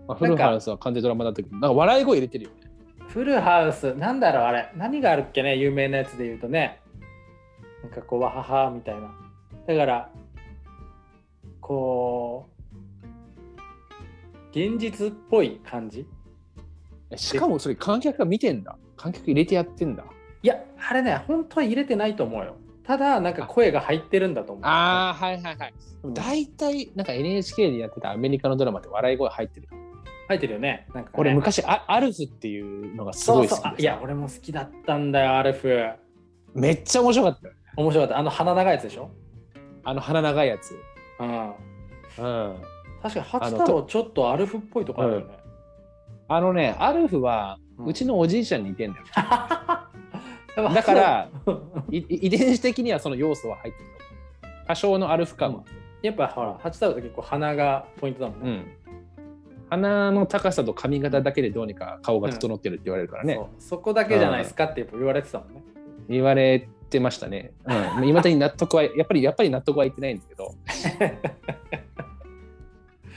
まあ、フルハウスは完全ドラマだったけどなんか笑い声入れてるよね。フルハウスなんだろうあれ。何があるっけね有名なやつで言うとね。なんかこうわははみたいな。だからこう現実っぽい感じしかもそれ観客が見てんだ。観客入れてやってんだ。いやあれね本当は入れてないと思うよ。ただなんか声が入ってるんだと思う。ああはいはいはい。大体なんか NHK でやってたアメリカのドラマって笑い声入ってる。入ってるよね。なんかね。俺昔あアルフっていうのがすそうそうごい好きでさあいや俺も好きだったんだよアルフ。めっちゃ面白かったよ。面白かった。あの鼻長いやつでしょ？あの鼻長いやつ。うん。うん。確かに八太郎ちょっとアルフっぽいとこあるよね、あのねアルフはうん。うちのおじいちゃんに似てんだよ、だ だからい遺伝子的にはその要素は入ってる多少のアルフ感は、やっぱほら八太郎って結構鼻がポイントだもんね、うん。鼻の高さと髪型だけでどうにか顔が整ってるって言われるからね、そこだけじゃないですかってやっぱ言われてたもんね。言われてましたね。うん、今だに納得は、やっぱり、やっぱり納得はいってないんですけど。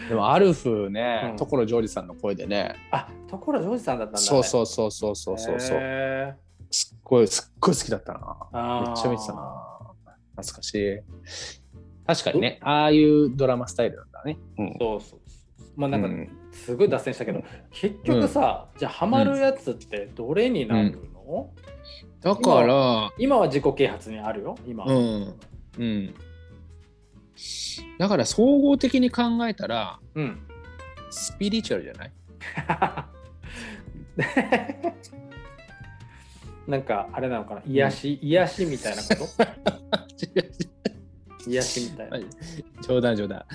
でも、アルフね、うん所ジョージさんの声でね、あ所ジョージさんだったんだ、ね。そうそうそうそうそうそうそう、へすっごい、すっごい好きだったな。めっちゃ見てたな。懐かしい。確かにね、ああいうドラマスタイルなんだね。うんそうそうそう。まあなんか、うんすごい脱線したけど、結局さ、じゃあハマるやつってどれになるの、だから、今は自己啓発にあるよ、今。うん。うん。だから、総合的に考えたら、うん。スピリチュアルじゃない？なんかあれなのかな？癒し、癒しみたいなこと？癒しみたいな。冗談冗談。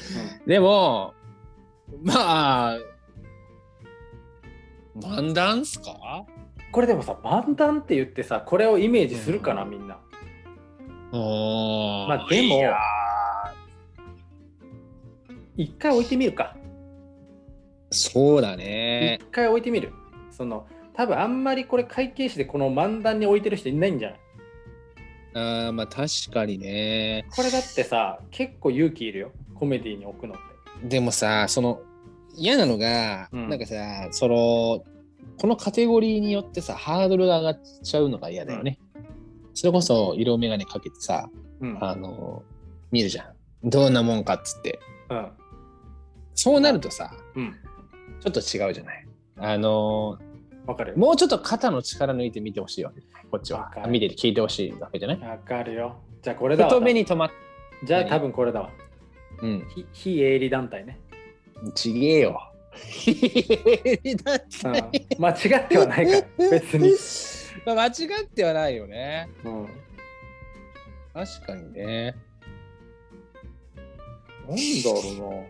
でも、まあ、漫談っすか？これでもさ、漫談って言ってさ、これをイメージするかな、みんな。ままあでも一回置いてみるか。そうだね一。回置いてみる。その多分あんまりこれ会計士でこの漫談に置いてる人いないんじゃない？あーまあ確かにね。これだってさ結構勇気いるよコメディに置くのって。でもさ、その嫌なのが、うんなんかさ、その、このカテゴリーによってさ、ハードルが上がっちゃうのが嫌だよね。それこそ色眼鏡かけてさ、うん。あの見るじゃんどんなもんかっつってうん。そうなるとさうん。ちょっと違うじゃないあのわかるよ。もうちょっと肩の力抜いて見てほしいわけこっちは見てて聞いてほしいわけじゃないわかるよ。じゃあこれだわ。太めに止まっじゃあ多分これだわ。うん非非営利団体ね。ちげえよ 間違ってはないから、別に。まあ間違ってはないよねうん。確かにねなんだろうな。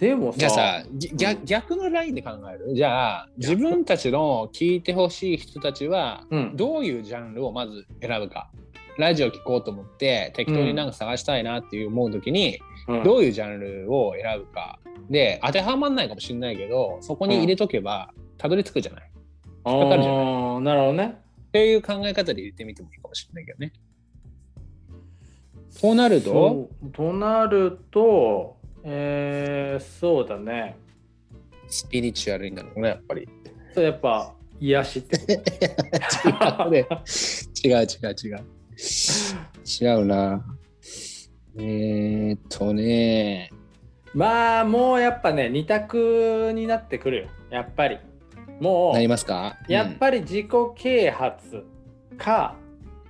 でもさ、じゃあさぎ逆逆のラインで考える？じゃあ自分たちの聞いてほしい人たちはうん、どういうジャンルをまず選ぶか？ラジオ聞こうと思って適当になんか探したいなっていう思う時に、うん。どういうジャンルを選ぶか？で当てはまんないかもしれないけどそこに入れとけばたどり着くじゃない、っあかかるじゃない？ーなるほどね。ていう考え方で入れてみてもいいかもしれないけどね。となるととなると、えー、そうだね。スピリチュアルになるのねやっぱり。それやっぱ癒しって 違うね。違う違う違う。違うな。えー、っとね。まあもうやっぱね二択になってくるよやっぱりもなりうますか？やっぱり自己啓発か、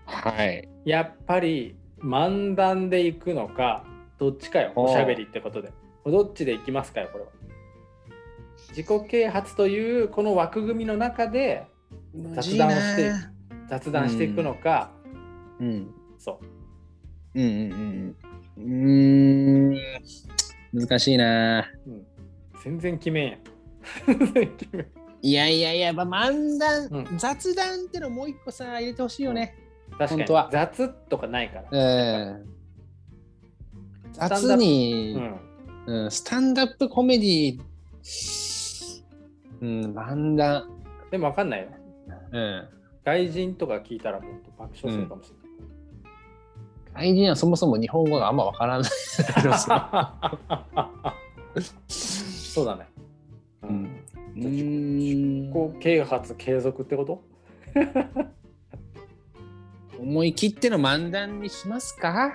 うんはい。やっぱり漫談でいくのかどっちかよ。おしゃべりってことで。どっちでいきますかよこれは。自己啓発というこの枠組みの中で雑談をしていく雑談していくのか、うん。そう。うんうんうんうん。うーん。難しいな。うん、全然決めんや。いやいやいや、まあ、漫談、うん。雑談ってのもう一個さ、入れてほしいよね。確かに。雑とかないから、うん。雑に、うん、うん、スタンダップコメディうん、漫談。でも分かんないようん。外人とか聞いたらもっと爆笑するかもしれない、外人はそもそも日本語があんまわからない。そうだね。ううんん。うーんこう啓発継続ってこと？思い切っての漫談にしますか？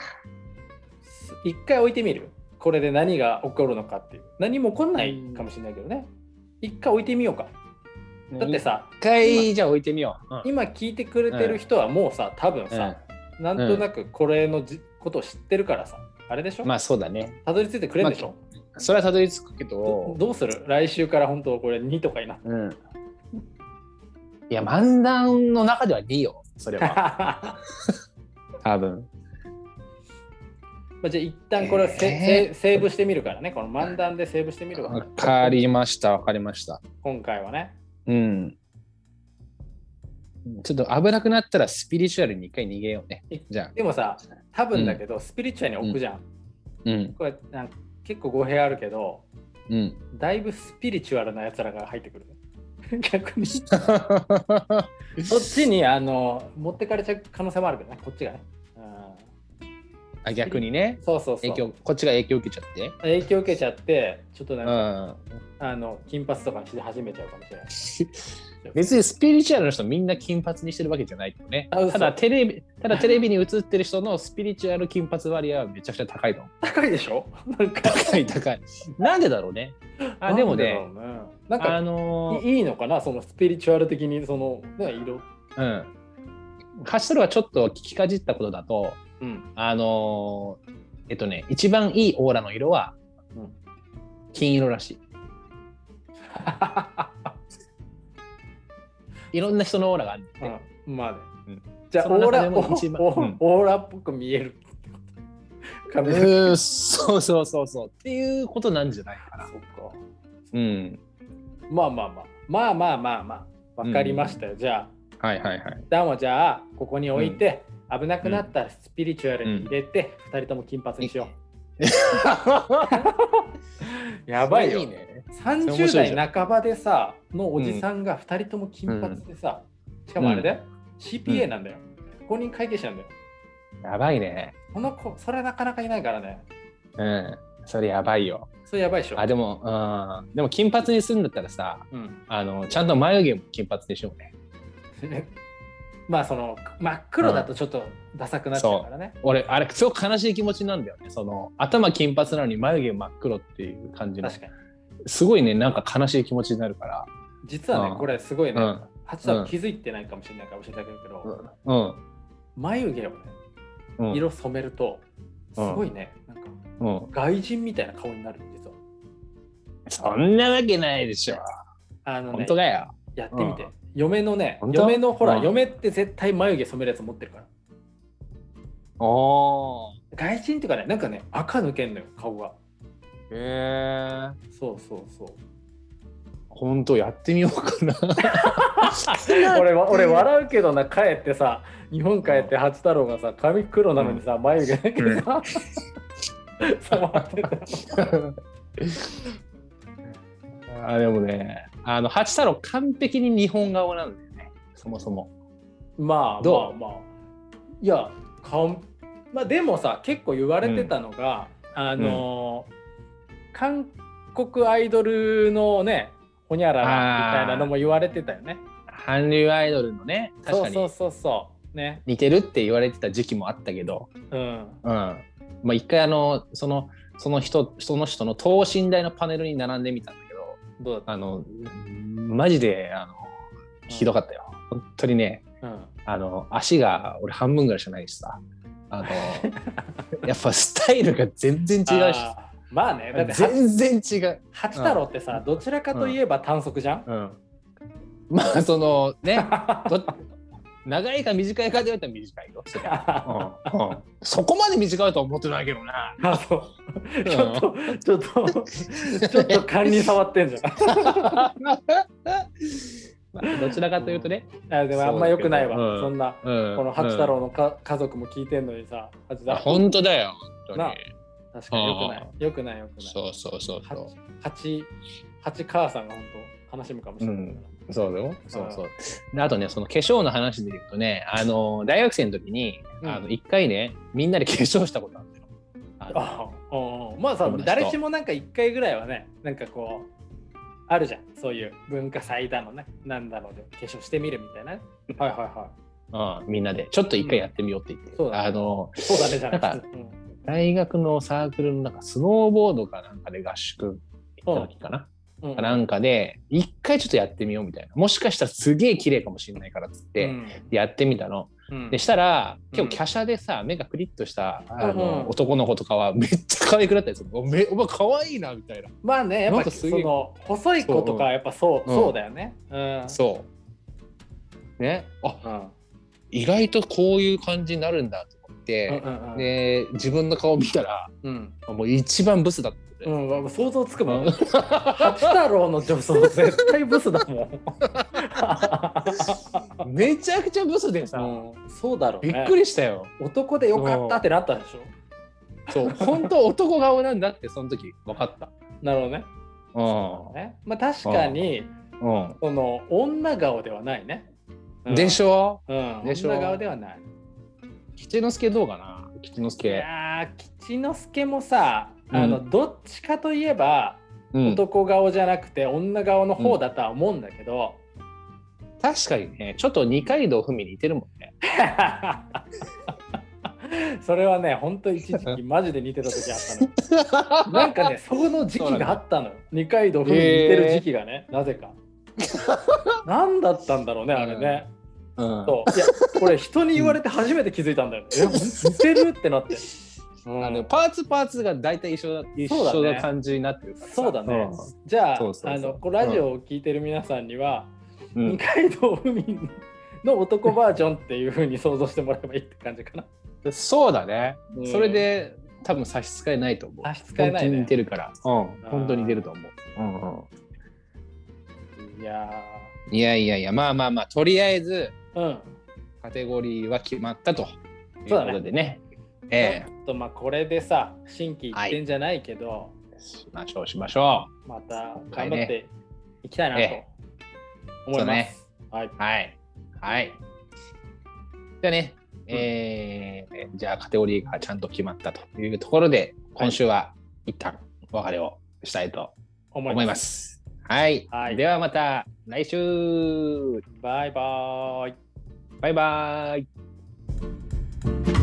一回置いてみるこれで何が起こるのかっていう。何も起こんないかもしれないけどね。一回置いてみようか。だってさ、一回じゃあ置いてみよう。うん今聞いてくれてる人はもうさ、多分さ、なんとなくこれのじことを知ってるからさ、あれでしょ、まあそうだね。たどり着いてくれるでしょ、それはたどり着くけどど、どうする？来週から本当これ2とかになって。うん。いや、漫談の中では2よ、それは。ま 多分。あじゃあ一旦これをセ,えーセ、セーブしてみるからね。この漫談でセーブしてみるわ。わかりました、わかりました。今回はね。うん。ちょっと危なくなったらスピリチュアルに一回逃げようね。じゃあ。でもさ、多分だけど、スピリチュアルに置くじゃん。うん。これなんか結構語弊あるけど、うん。だいぶスピリチュアルなやつらが入ってくる。逆に。そっちにあの持ってかれちゃう可能性もあるけどね、こっちがね。うん、あ逆にね、そうそうそう影響、こっちが影響受けちゃって。影響受けちゃって、ちょっとなんうか、ん。あの金髪とかし始めちゃうかもしれない。別にスピリチュアルの人みんな金髪にしてるわけじゃないけどね。ただテレビ、ただテレビに映ってる人の スピリチュアル金髪割合はめちゃくちゃ高いの。高いでしょ？なんか高い高い。なんでだろうね。あでもね、なんかあのーいいいのかな？そのスピリチュアル的にその、ね、色。うん。ハッシュルはちょっと聞きかじったことだと、うん。あのーえっとね、一番いいオーラの色はうん金色らしい。いろんな人のオーラがあるうん、まあね。うんじゃあオーラオーラっぽく見える。うそうそうそうそう。っていうことなんじゃないかな。そっか。うん。まあまあまあ。まあまあまあまあ。わかりましたよ。じゃあ、はいはいはい。一旦はじゃあ、ここに置いて、危なくなったらスピリチュアルに入れて、二人とも金髪にしよう。やばいよ。いいね。それ面30白いじゃん代半ばでさ、のおじさんが二人とも金髪でさ、しかもあれだよ、CPA なんだよ。公認会計士なんだよ。やばいね。この子、それなかなかいないからね。うん。それやばいよ。それやばいでしょ。あ、でも、うん。でも金髪にするんだったらさ、うん、あの、ちゃんと眉毛も金髪でしょうね。まあその真っ黒だとちょっとダサくなっちゃうからね。俺、あれ、すごく悲しい気持ちなんだよね。その、頭金髪なのに眉毛真っ黒っていう感じの。確かに。すごいね、なんか悲しい気持ちになるから。実はね、うんこれすごいね、うんハチさん気づいてないかもしれないかもしれないけど、うん。眉毛をね、うん。色染めると、すごいね、なんかうん。外人みたいな顔になる実は。そんなわけないでしょ。あのね本当、かよ。やってみて。うん嫁のね、本当？嫁のほら、うん嫁って絶対眉毛染めるやつ持ってるから。おー。外人っていうかね、なんかね、赤抜けんのよ、顔が。へえ。そうそうそう。本当やってみようかな。俺は俺笑うけどな帰ってさ日本帰って八太郎がさ髪黒なのにさ、眉毛だけさ染まってた あでもね、あの八太郎完璧に日本顔なんだよね。そもそも。まあどう？まあまあ。いや顔まあでもさ結構言われてたのが、あのー韓国アイドルのねほにゃららみたいなのも言われてたよね。韓流アイドルのね、確かに。そうそうそうそう。ね。似てるって言われてた時期もあったけど、うん。うん。まあ一回あの、その、その人、その人の等身大のパネルに並んでみたんだけど、どうだっあの、マジで、あの、ひどかったよ。本当にね、た、うん、あの、足が俺半分ぐらいしかないしさ、あの、やっぱスタイルが全然違うしまあねだっては全然違う。八太郎ってさ、どちらかといえば短足じゃん、うん。まあ、そのね、ど長いか短いかで言われたら短いよ。そりゃうんうんそこまで短いとは思ってないけどな。あそうちょっと、ちょっと、ちょっと勘に触ってんじゃん。まあどちらかというとね、あでもあんま良くないわ。うんそんな、うんこの八太郎のか、家族も聞いてんのにさ、八太郎本当だよ。本当なに。確かに良くない。良くない良くない。そうそうそうそう。八、八母さんが本当悲しむかもしれない。そうだよ。そうそう。であとね、その化粧の話で言うとね、あの大学生の時に、うん。あの一回ね、みんなで 化粧したことあるんだよ。あのあまあさ誰しもなんか一回ぐらいはねなんかこうあるじゃん。そういう文化祭だのね。なんだろうで化粧してみるみたいな。はいはいはうん。みんなで。ちょっと一回やってみようって言って、そうだね。あのいそうだねじゃなくてうん。大学のサークルのなんかスノーボードかなんかで合宿行った時かな、うんなんかで一回ちょっとやってみようみたいな。もしかしたらすげえ綺麗かもしれないからっつって、うん。やってみたの。うん。でしたらうん。結構華奢でさ、目がクリッとしたあの、男の子とかはめっちゃ可愛くなったりする。おめお前可愛いなみたいな。まあねやっぱその細い子とかはやっぱそううん。そうだよね。うん。そう。ね。あうん。意外とこういう感じになるんだとて、うんうんで自分の顔見たらうん。もう一番ブスだったうんうん想像つくもん。うん。八太郎の女装絶対ブスだもん。めちゃくちゃブスでさ、うん。そうだろうね。びっくりしたよ。男でよかったってなったでしょ？そう、本当男顔なんだってその時分かった。なるほどね。うね。まあ確かにん。その女顔ではないね。うん、でしょ？うん、でしょ？女顔ではない。吉之助どうかな。吉之い助。やー吉之助もさあの、どっちかといえばうん、男顔じゃなくて女顔の方だとは思うんだけど、確かにね、ちょっと二階堂ふみに似てるもんね。それはね本当一時期マジで似てた時あったのよ。なんかねその時期があったのよ。二階堂ふみに似てる時期がね、なぜか。何だったんだろうねあれね、うん。そういやこれ人に言われて初めて気づいたんだよね。え、似てるってなって。うんあのパーツパーツが大体一緒だ一そうだね緒な感じになってるからさそうだね。んじゃああのラジオを聞いてる皆さんには、うん二階堂ふみの男バージョンっていう風に想像してもらえばいいって感じかな。そうだね、うんそれで多分差し支えないと思う。差し支えないね本当に似てるから。うん、本当に似てると思う。うんうん、いやいやいやいや、まあまあまあ、とりあえずーうん。カテゴリーは決まったということでね。ちえょっとまあこれでさ心機一転じゃないけど、えしましょうしましょまた頑張っていきたいなとえ思います。そうねはい。う。はい。はい。じゃあね、えーじゃあカテゴリーがちゃんと決まったというところで、今週は一旦お別れをしたいと思思います。はい。はいではまた来週バイバーイ。バイバイ。